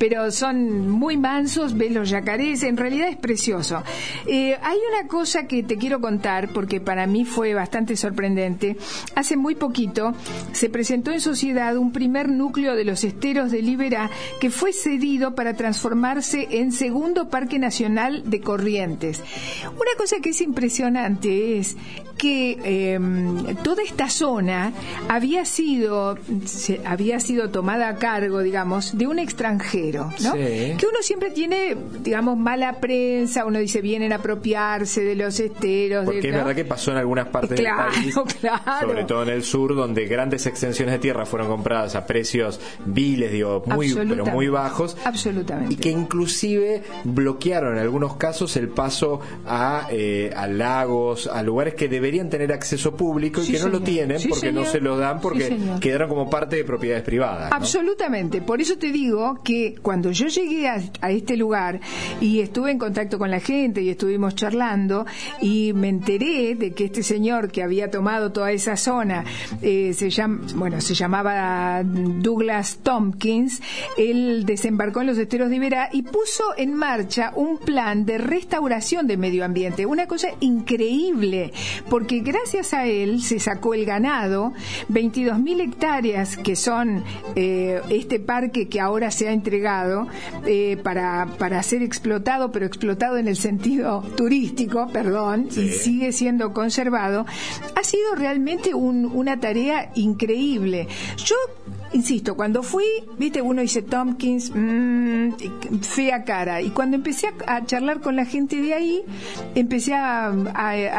pero son muy mansos, ves los yacarés, en realidad es precioso. Eh, hay una cosa que te quiero contar, porque para mí fue bastante sorprendente. Hace muy poquito se presentó en sociedad un primer núcleo de los esteros de Liberá que fue cedido para transformarse en segundo Parque Nacional de Corrientes. Una cosa que es impresionante es que eh, toda esta zona había sido había sido tomada a cargo, digamos, de un extranjero, ¿no? Sí. Que uno siempre tiene, digamos, mala prensa, uno dice vienen a apropiarse de los esteros, Porque de, es ¿no? verdad que pasó en algunas partes Claro, del país, claro. sobre todo en el sur, donde grandes extensiones de tierra fueron compradas a precios viles, digo, muy, pero muy bajos. Absolutamente. Y que inclusive bloquearon en algunos casos el paso a, eh, a lagos, a lugares que deberían tener acceso público y Sí, que no lo tienen Sí, porque no se lo dan porque quedaron como parte de propiedades privadas. ¿no? Absolutamente. Por eso te digo que cuando yo llegué a, este lugar y estuve en contacto con la gente y estuvimos charlando y me enteré de que este señor que había tomado toda esa zona eh, se llama, bueno, se llamaba Douglas Tompkins, él desembarcó en los esteros de Iberá y puso en marcha un plan de restauración del medio ambiente. Una cosa increíble, porque gracias a él se sacó el ganado, 22.000 hectáreas que son eh, este parque que ahora se ha entregado eh, para, para ser explotado, pero explotado en el sentido turístico, perdón, y sigue siendo conservado, ha sido realmente un- una tarea increíble. Yo Insisto, cuando fui, viste, uno dice Tompkins, mm, fea cara. Y cuando empecé a, charlar con la gente de ahí, empecé a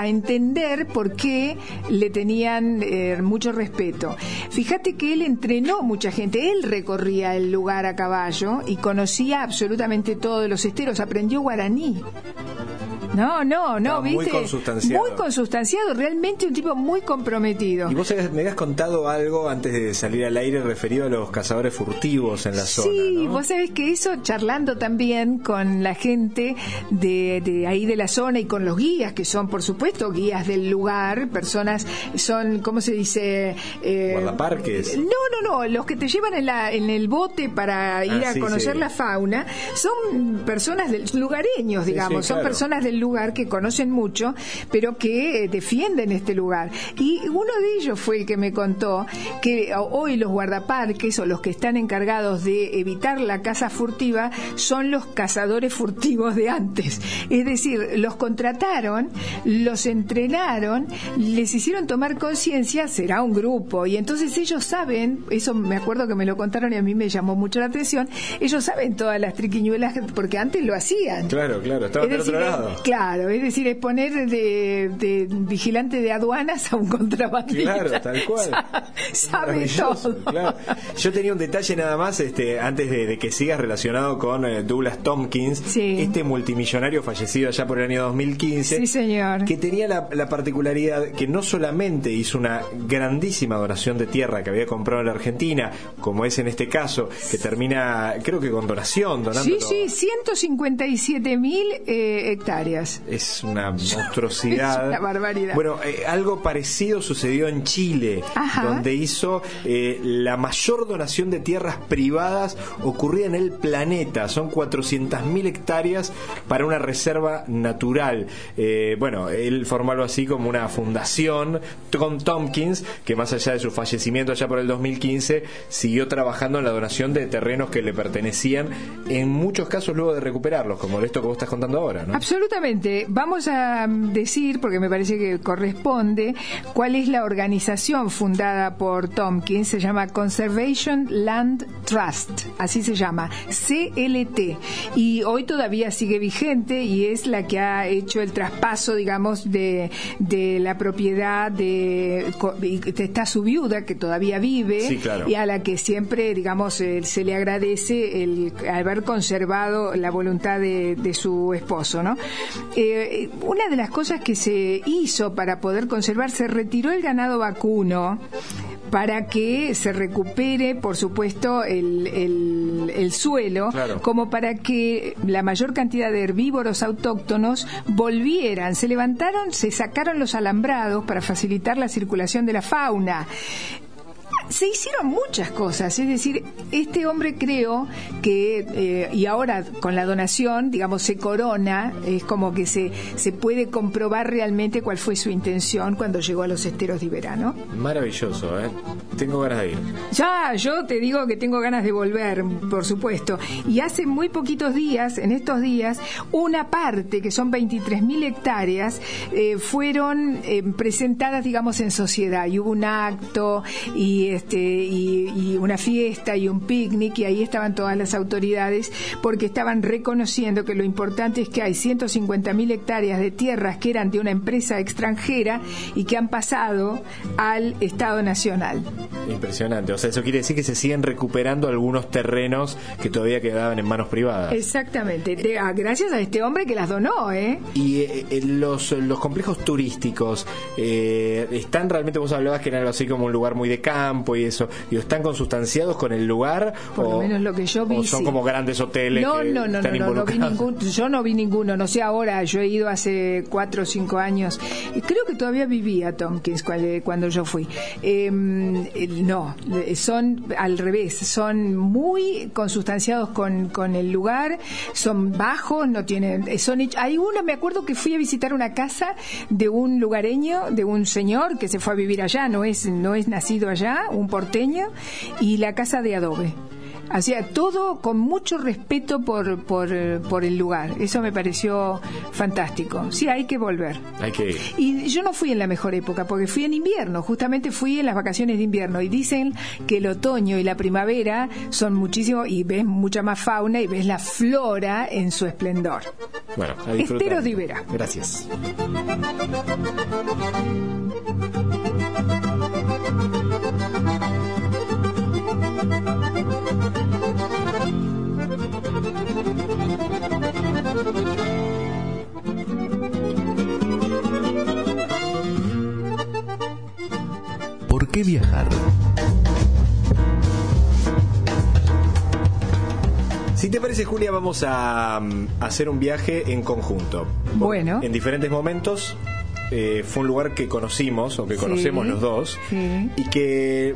entender por qué le tenían eh, mucho respeto. Fíjate que él entrenó mucha gente, él recorría el lugar a caballo y conocía absolutamente todos los esteros, aprendió guaraní. No, no, no, Estaba muy viste. consustanciado. Muy consustanciado, realmente un tipo muy comprometido. Y vos me habías contado algo antes de salir al aire referido a los cazadores furtivos en la zona. Sí, ¿no? vos sabés que eso charlando también con la gente de, de ahí de la zona y con los guías, que son por supuesto guías del lugar, personas, son, ¿cómo se dice? Eh, Guardaparques. No, no, no, los que te llevan en, la, en el bote para ir a Ah, sí, conocer sí. la fauna, son personas del, lugareños, digamos, son personas del lugar que conocen mucho, pero que eh, defienden este lugar. Y uno de ellos fue el que me contó que hoy los guardaparques o los que están encargados de evitar la caza furtiva son los cazadores furtivos de antes. Es decir, los contrataron, los entrenaron, les hicieron tomar conciencia, será un grupo, y entonces ellos saben, eso me acuerdo que me lo contaron y a mí me llamó mucho la atención, ellos saben todas las triquiñuelas porque antes lo hacían. Claro, claro, estaba Es decir, lado. Claro, es decir, es poner de, de vigilante de aduanas a un contrabandista. Claro, tal cual. Sabe todo. claro. Yo tenía un detalle nada más, este, antes de, de que sigas relacionado con eh, Douglas Tompkins, Sí. este multimillonario fallecido allá por el año 2015, Sí, señor. que tenía la, la particularidad que no solamente hizo una grandísima donación de tierra que había comprado en la Argentina, como es en este caso, que termina, creo que con donación, donando. Sí, sí, 157 mil eh, hectáreas. Es una monstruosidad. Es una barbaridad. Bueno, eh, algo parecido sucedió en Chile, Ajá. donde hizo eh, la mayor donación de tierras privadas ocurrida en el planeta. Son 400.000 hectáreas para una reserva natural. Eh, bueno, él formó algo así como una fundación con Tompkins, que más allá de su fallecimiento allá por el 2015, siguió trabajando en la donación de terrenos que le pertenecían, en muchos casos luego de recuperarlos, como esto que vos estás contando ahora, ¿no? Absolutamente. Vamos a decir, porque me parece que corresponde, cuál es la organización fundada por Tompkins. Se llama Conservation Land Trust, así se llama, CLT. Y hoy todavía sigue vigente y es la que ha hecho el traspaso, digamos, de, de la propiedad de, que está su viuda, que todavía vive, Sí, claro. y a la que siempre, digamos, eh, se le agradece el haber conservado la voluntad de, de su esposo, ¿no? Eh, una de las cosas que se hizo para poder conservar, se retiró el ganado vacuno para que se recupere, por supuesto, el, el- el suelo, Claro. como para que la mayor cantidad de herbívoros autóctonos volvieran. Se levantaron, se sacaron los alambrados para facilitar la circulación de la fauna se hicieron muchas cosas, es decir, este hombre creo que, eh, y ahora con la donación, digamos, se corona, es como que se, se puede comprobar realmente cuál fue su intención cuando llegó a los esteros de verano. Maravilloso, ¿eh? Tengo ganas de ir. Ya, yo te digo que tengo ganas de volver, por supuesto. Y hace muy poquitos días, en estos días, una parte, que son 23.000 hectáreas, eh, fueron eh, presentadas, digamos, en sociedad. Y hubo un acto y, este, y, y una fiesta y un picnic, y ahí estaban todas las autoridades, porque estaban reconociendo que lo importante es que hay 150.000 hectáreas de tierras que eran de una empresa extranjera y que han pasado al Estado Nacional. Impresionante. O sea, eso quiere decir que se siguen recuperando algunos terrenos que todavía quedaban en manos privadas. Exactamente, ah, gracias a este hombre que las donó, ¿eh? Y eh, eh, los, los complejos turísticos eh, están realmente, vos hablabas que era algo así como un lugar muy de campo y eso, y están consustanciados con el lugar Por o, lo menos lo que yo vi. o son sí. como grandes hoteles No, que no, no, están no, no, no vi ningún, yo no vi ninguno, no sé ahora, yo he ido hace cuatro o cinco años, y creo que todavía vivía Tompkins cuando, cuando yo fui. Eh, eh, no, eh, son al revés, son muy consustanciados con, con el lugar, son bajos, no tienen, eh, son hay uno, me acuerdo que fui a visitar una casa de un lugareño, de un señor que se fue a vivir allá, no es, no es nacido allá, un porteño, y la casa de adobe. Hacía todo con mucho respeto por, por, por el lugar. Eso me pareció fantástico. Sí, hay que volver. Hay que ir. Y yo no fui en la mejor época, porque fui en invierno, justamente fui en las vacaciones de invierno. Y dicen que el otoño y la primavera son muchísimo, y ves mucha más fauna y ves la flora en su esplendor. Bueno, a. Esteros de Ibera. Gracias. ¿Por qué viajar? Si te parece, Julia, vamos a, mm, hacer un viaje en conjunto. Bueno. En diferentes momentos. Eh, fue un lugar que conocimos o que Sí. conocemos los dos Sí. y que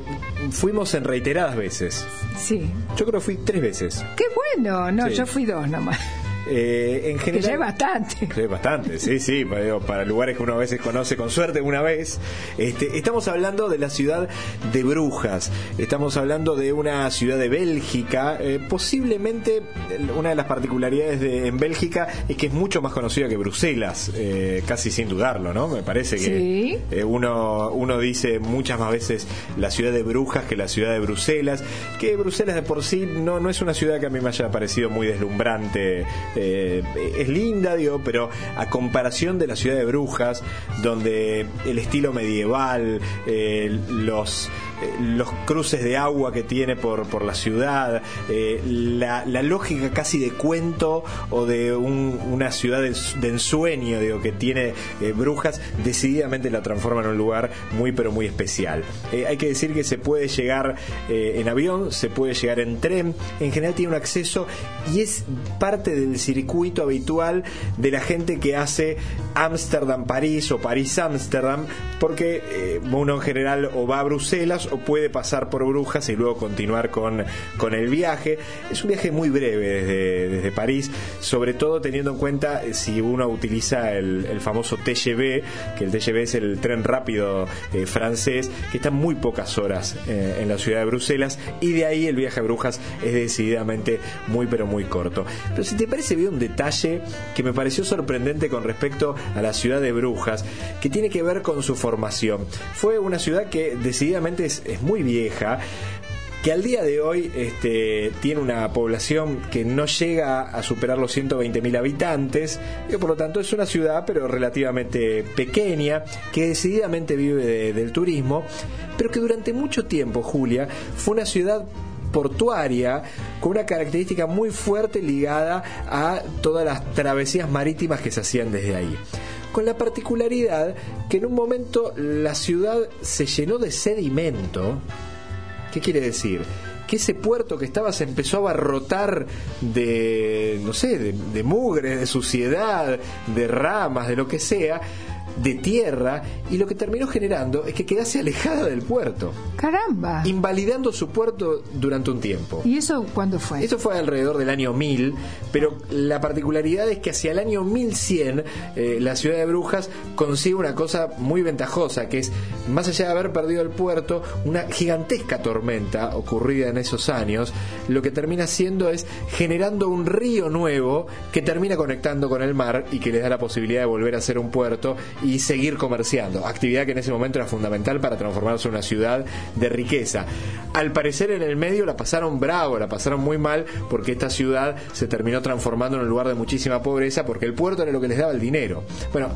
fuimos en reiteradas veces. Sí. Yo creo que fui tres veces. Qué bueno. No, Sí. yo fui dos nomás. Eh, en Que general, ya es bastante. Sí, bastante, sí, sí, para, para lugares que uno a veces conoce con suerte una vez. Este, estamos hablando de la ciudad de Brujas, estamos hablando de una ciudad de Bélgica, eh, posiblemente una de las particularidades de, en Bélgica es que es mucho más conocida que Bruselas, eh, casi sin dudarlo, ¿no? Me parece que Sí. eh, uno, uno dice muchas más veces la ciudad de Brujas que la ciudad de Bruselas, que Bruselas de por sí no, no es una ciudad que a mí me haya parecido muy deslumbrante eh, es linda, digo, pero a comparación de la ciudad de Brujas, donde el estilo medieval, eh, los los cruces de agua que tiene por, por la ciudad, eh, la, la lógica casi de cuento o de un- una ciudad de, ensueño digo, que tiene eh, brujas, decididamente la transforma en un lugar muy pero muy especial. Eh, hay que decir que se puede llegar eh, en avión, se puede llegar en tren, en general tiene un acceso y es parte del circuito habitual de la gente que hace Ámsterdam-París o París-Ámsterdam, porque eh, uno en general o va a Bruselas o puede pasar por Brujas y luego continuar con, con el viaje. Es un viaje muy breve desde, desde París, sobre todo teniendo en cuenta eh, si uno utiliza el, el famoso TGV, que el TGV es el tren rápido eh, francés, que está muy pocas horas eh, en la ciudad de Bruselas y de ahí el viaje a Brujas es decididamente muy pero muy corto. Pero si te parece bien un detalle que me pareció sorprendente con respecto a la ciudad de Brujas, que tiene que ver con su formación. Fue una ciudad que decididamente es, muy vieja, que al día de hoy este, tiene una población que no llega a superar los 120.000 habitantes, y por lo tanto es una ciudad pero relativamente pequeña, que decididamente vive de- del turismo, pero que durante mucho tiempo, Julia, fue una ciudad portuaria con una característica muy fuerte ligada a todas las travesías marítimas que se hacían desde ahí con la particularidad que en un momento la ciudad se llenó de sedimento. ¿Qué quiere decir? Que ese puerto que estaba se empezó a abarrotar de, no sé, de, de mugre, de suciedad, de ramas, de lo que sea, de tierra, y lo que terminó generando es que quedase alejada del puerto, Caramba. invalidando su puerto durante un tiempo. ¿Y eso cuándo fue? Eso fue alrededor del año 1000, pero la particularidad es que hacia el año 1100 eh, la ciudad de Brujas consigue una cosa muy ventajosa, que es, más allá de haber perdido el puerto, una gigantesca tormenta ocurrida en esos años, lo que termina haciendo es generando un río nuevo que termina conectando con el mar y que les da la posibilidad de volver a ser un puerto y seguir comerciando, actividad que en ese momento era fundamental para transformarse en una ciudad de riqueza. Al parecer en el medio la pasaron bravo, la pasaron muy mal porque esta ciudad se terminó transformando en un lugar de muchísima pobreza porque el puerto era lo que les daba el dinero. Bueno,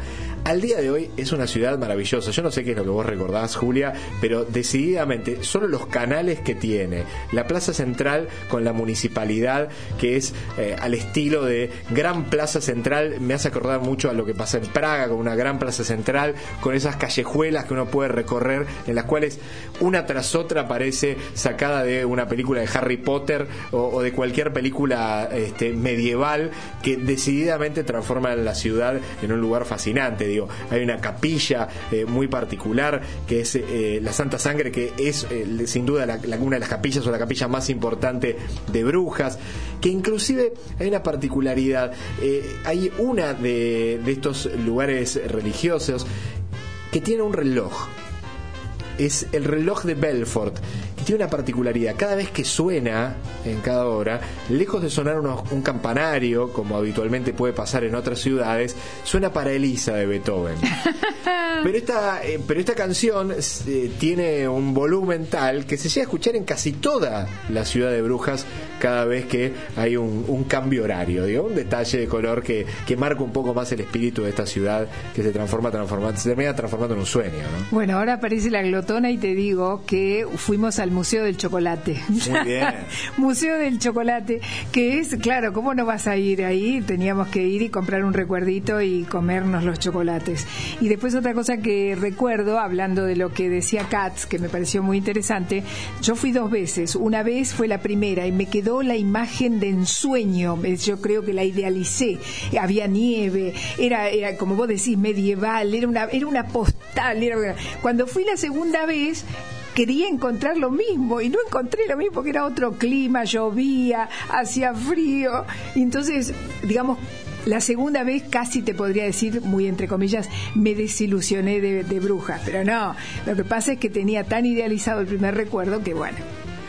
al día de hoy es una ciudad maravillosa. Yo no sé qué es lo que vos recordás, Julia, pero decididamente solo los canales que tiene, la plaza central con la municipalidad, que es eh, al estilo de gran plaza central, me hace acordar mucho a lo que pasa en Praga, con una gran plaza central, con esas callejuelas que uno puede recorrer, en las cuales una tras otra parece sacada de una película de Harry Potter o, de cualquier película este, medieval que decididamente transforma la ciudad en un lugar fascinante. Hay una capilla eh, muy particular que es eh, la Santa Sangre, que es eh, sin duda la, una de las capillas o la capilla más importante de Brujas, que inclusive hay una particularidad. hay una de, de estos lugares religiosos que tiene un reloj es el reloj de Belfort, tiene una particularidad. Cada vez que suena en cada hora, lejos de sonar unos- un campanario, como habitualmente puede pasar en otras ciudades, suena para Elisa de Beethoven. Pero esta, eh, pero esta canción eh, tiene un volumen tal que se llega a escuchar en casi toda la ciudad de Brujas cada vez que hay un, un cambio horario, digo, un detalle de color que, que marca un poco más el espíritu de esta ciudad que se transforma, transforma, se termina transformando en un sueño, ¿no? Bueno, ahora aparece la glotona y te digo que fuimos al Museo del Chocolate. Muy bien. Museo del Chocolate, que es, claro, ¿cómo no vas a ir ahí? Teníamos que ir y comprar un recuerdito y comernos los chocolates. Y después otra cosa que recuerdo, hablando de lo que decía Katz, que me pareció muy interesante, yo fui dos veces. Una vez fue la primera y me quedó la imagen de ensueño. Eh, Yo creo que la idealicé. Había nieve, era, era como vos decís, medieval, era una, era una postal. Era... Cuando fui la segunda vez, quería encontrar lo mismo y no encontré lo mismo porque era otro clima, llovía, hacía frío. Y entonces, digamos, la segunda vez casi te podría decir, muy entre comillas, me desilusioné de, de brujas. Pero no, lo que pasa es que tenía tan idealizado el primer recuerdo que bueno.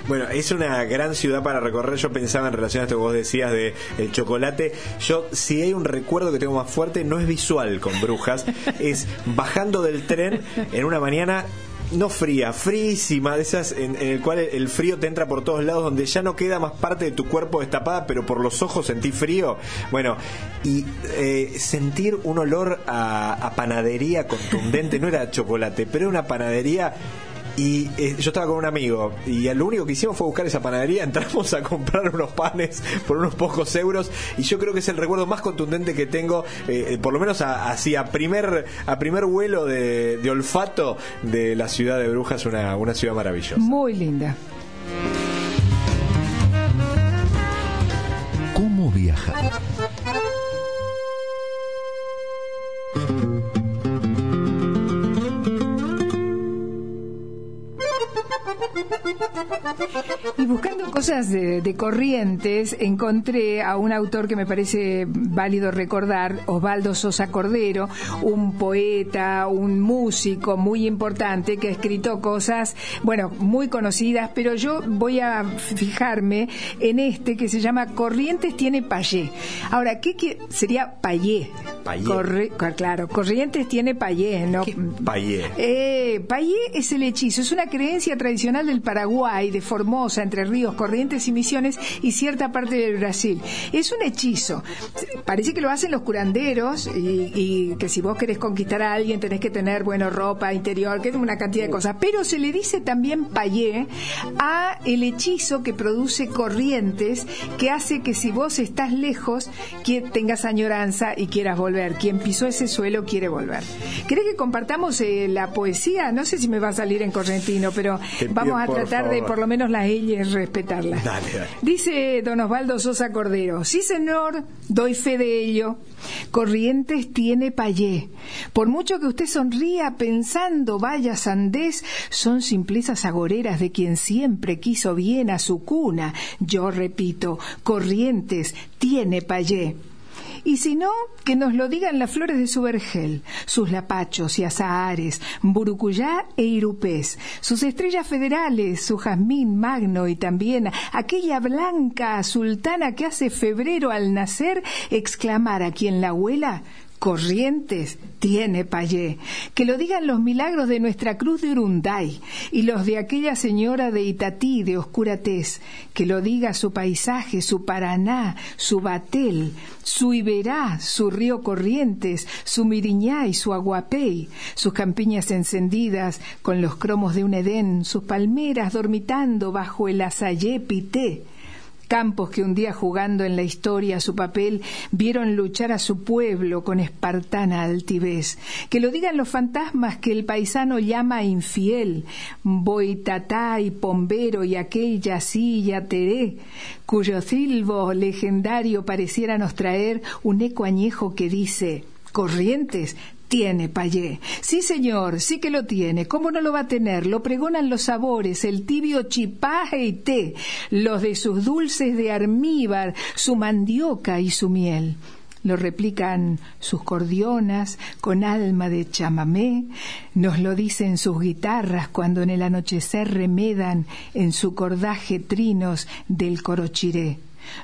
Bueno, es una gran ciudad para recorrer. Yo pensaba en relación a esto que vos decías de el chocolate. Yo, si hay un recuerdo que tengo más fuerte, no es visual con brujas, es bajando del tren en una mañana no fría, frísima, de esas en, en el cual el frío te entra por todos lados, donde ya no queda más parte de tu cuerpo destapada, pero por los ojos sentí frío. Bueno, y eh, sentir un olor a, a panadería contundente, no era chocolate, pero era una panadería. Y eh, yo estaba con un amigo y lo único que hicimos fue buscar esa panadería, entramos a comprar unos panes por unos pocos euros y yo creo que es el recuerdo más contundente que tengo, eh, por lo menos a- así a primer, a primer vuelo de, de olfato de la ciudad de Brujas, una, una ciudad maravillosa. Muy linda. ¿Cómo viajar? Y buscando cosas de, de corrientes, encontré a un autor que me parece válido recordar, Osvaldo Sosa Cordero, un poeta, un músico muy importante que ha escrito cosas, bueno, muy conocidas, pero yo voy a fijarme en este que se llama Corrientes tiene payé. Ahora, ¿qué, qué- sería payé? Payé. Corre- claro, Corrientes tiene payé, ¿no? Payé. Eh, payé es el hechizo, es una creencia tradicional del Paraguay, de Formosa, Entre Ríos, Corrientes y Misiones y cierta parte del Brasil. Es un hechizo. Parece que lo hacen los curanderos y, que si vos querés conquistar a alguien tenés que tener, bueno, ropa interior, que es una cantidad de cosas. Pero se le dice también payé a el hechizo que produce corrientes que hace que si vos estás lejos que tengas añoranza y quieras volver. Quien pisó ese suelo quiere volver. ¿Querés que compartamos eh, la poesía? No sé si me va a salir en correntino, pero Te pido, vamos a tratar de por lo menos las leyes respetarlas. Dale, dale. Dice don Osvaldo Sosa Cordero, sí señor, doy fe de ello. Corrientes tiene payé. Por mucho que usted sonría pensando, vaya sandés, son simplezas agoreras de quien siempre quiso bien a su cuna. Yo repito, Corrientes tiene payé. Y si no, que nos lo digan las flores de su vergel, sus lapachos y azahares, burucuyá e irupés, sus estrellas federales, su jazmín magno y también aquella blanca sultana que hace febrero al nacer exclamar a quien la huela Corrientes tiene payé. Que lo digan los milagros de nuestra cruz de Urunday y los de aquella señora de Itatí de oscura tez. Que lo diga su paisaje, su Paraná, su Batel, su Iberá, su río Corrientes, su Miriñá y su Aguapey, sus campiñas encendidas con los cromos de un Edén, sus palmeras dormitando bajo el azayé pité campos que un día jugando en la historia su papel vieron luchar a su pueblo con espartana altivez. Que lo digan los fantasmas que el paisano llama infiel, Boitatá y Pombero y aquella silla Teré, cuyo silbo legendario pareciera nos traer un eco añejo que dice Corrientes tiene payé. Sí, señor, sí que lo tiene. ¿Cómo no lo va a tener? Lo pregonan los sabores, el tibio chipaje y té, los de sus dulces de armíbar, su mandioca y su miel. Lo replican sus cordionas con alma de chamamé, nos lo dicen sus guitarras cuando en el anochecer remedan en su cordaje trinos del corochiré.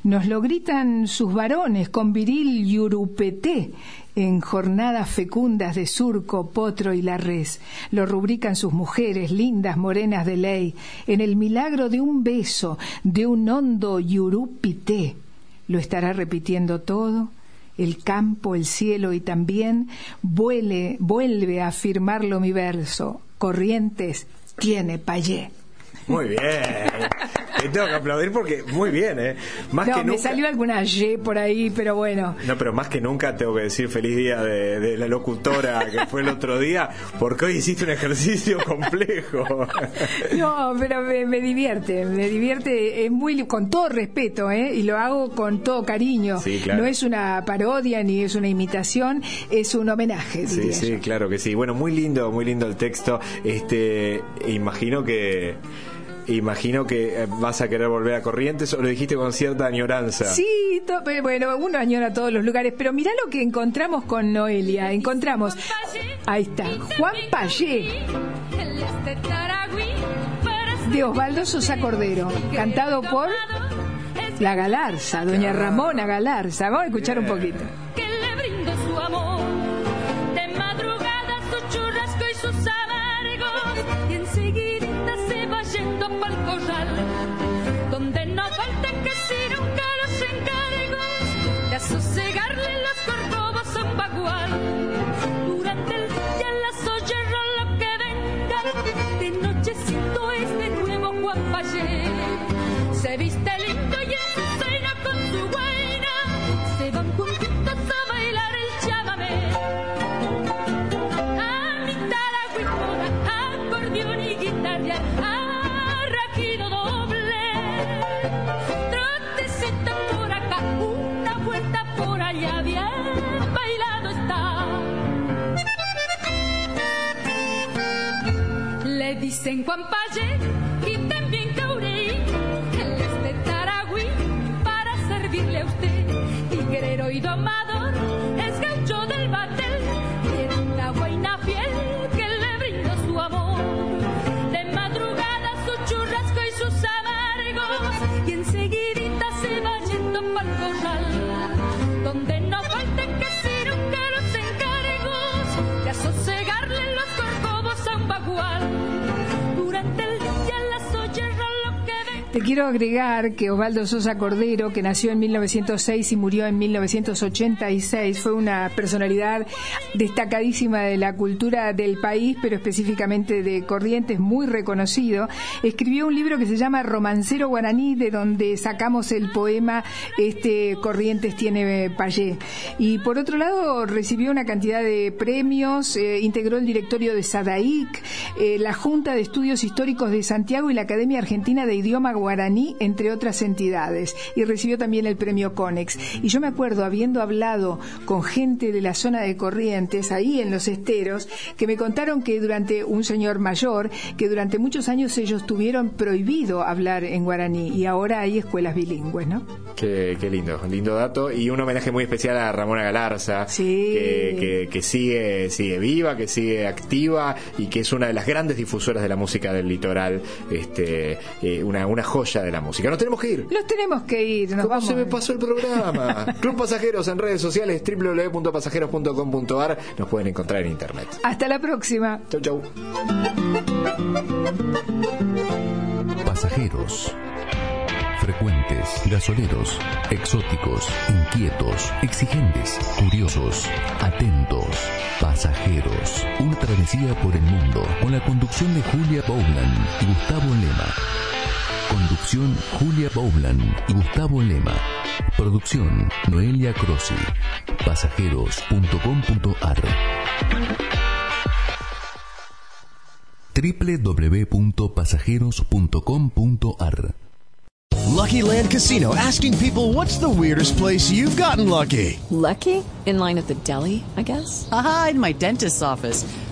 Nos lo gritan sus varones con viril yurupeté en jornadas fecundas de surco, potro y la res. Lo rubrican sus mujeres, lindas morenas de ley, en el milagro de un beso, de un hondo yurupité. Lo estará repitiendo todo, el campo, el cielo y también vuele, vuelve a afirmarlo mi verso. Corrientes tiene payé. Muy bien. Te tengo que aplaudir porque muy bien, ¿eh? Más no, que me nunca. salió alguna Y por ahí, pero bueno. No, pero más que nunca tengo que decir feliz día de, de la locutora que fue el otro día, porque hoy hiciste un ejercicio complejo. No, pero me, me divierte, me divierte, es muy con todo respeto, ¿eh? y lo hago con todo cariño. Sí, claro. No es una parodia ni es una imitación, es un homenaje. Sí, sí, yo. claro que sí. Bueno, muy lindo, muy lindo el texto. Este, imagino que imagino que eh, vas a querer volver a Corrientes o lo dijiste con cierta añoranza. Sí, bueno, uno añora todos los lugares, pero mirá lo que encontramos con Noelia. Encontramos, ahí está, Juan Payé, de Osvaldo Sosa Cordero, cantado por la Galarza, doña Ramona Galarza. Vamos a escuchar un poquito. Natal. Le dicen Juan Payé quiero agregar que Osvaldo Sosa Cordero, que nació en 1906 y murió en 1986, fue una personalidad destacadísima de la cultura del país, pero específicamente de Corrientes, muy reconocido. Escribió un libro que se llama Romancero Guaraní, de donde sacamos el poema este Corrientes tiene Payé. Y por otro lado, recibió una cantidad de premios, eh, integró el directorio de SADAIC, eh, la Junta de Estudios Históricos de Santiago y la Academia Argentina de Idioma Guaraní, entre otras entidades, y recibió también el premio CONEX. Y yo me acuerdo, habiendo hablado con gente de la zona de Corrientes, ahí en los esteros, que me contaron que durante un señor mayor, que durante muchos años ellos tuvieron prohibido hablar en guaraní, y ahora hay escuelas bilingües, ¿no? Qué, qué lindo, lindo dato. Y un homenaje muy especial a Ramona Galarza, Sí. que, que- que sigue, sigue viva, que sigue activa y que es una de las grandes difusoras de la música del litoral, este, eh, una, una joya de la música. Nos tenemos que ir. Los tenemos que ir, nos ¿Cómo vamos. se me pasó el programa? Club Pasajeros en redes sociales www.pasajeros.com.ar nos pueden encontrar en internet. Hasta la próxima. Chau, chau. Pasajeros. Frecuentes, gasoleros, exóticos, inquietos, exigentes, curiosos, atentos. Pasajeros. Una travesía por el mundo con la conducción de Julia Bowland y Gustavo Lema. Conducción Julia Bowland y Gustavo Lema. Producción Noelia Crossi. Pasajeros.com.ar www.pasajeros.com.ar Lucky Land Casino asking people what's the weirdest place you've gotten lucky? Lucky? In line at the deli, I guess? Aha, in my dentist's office.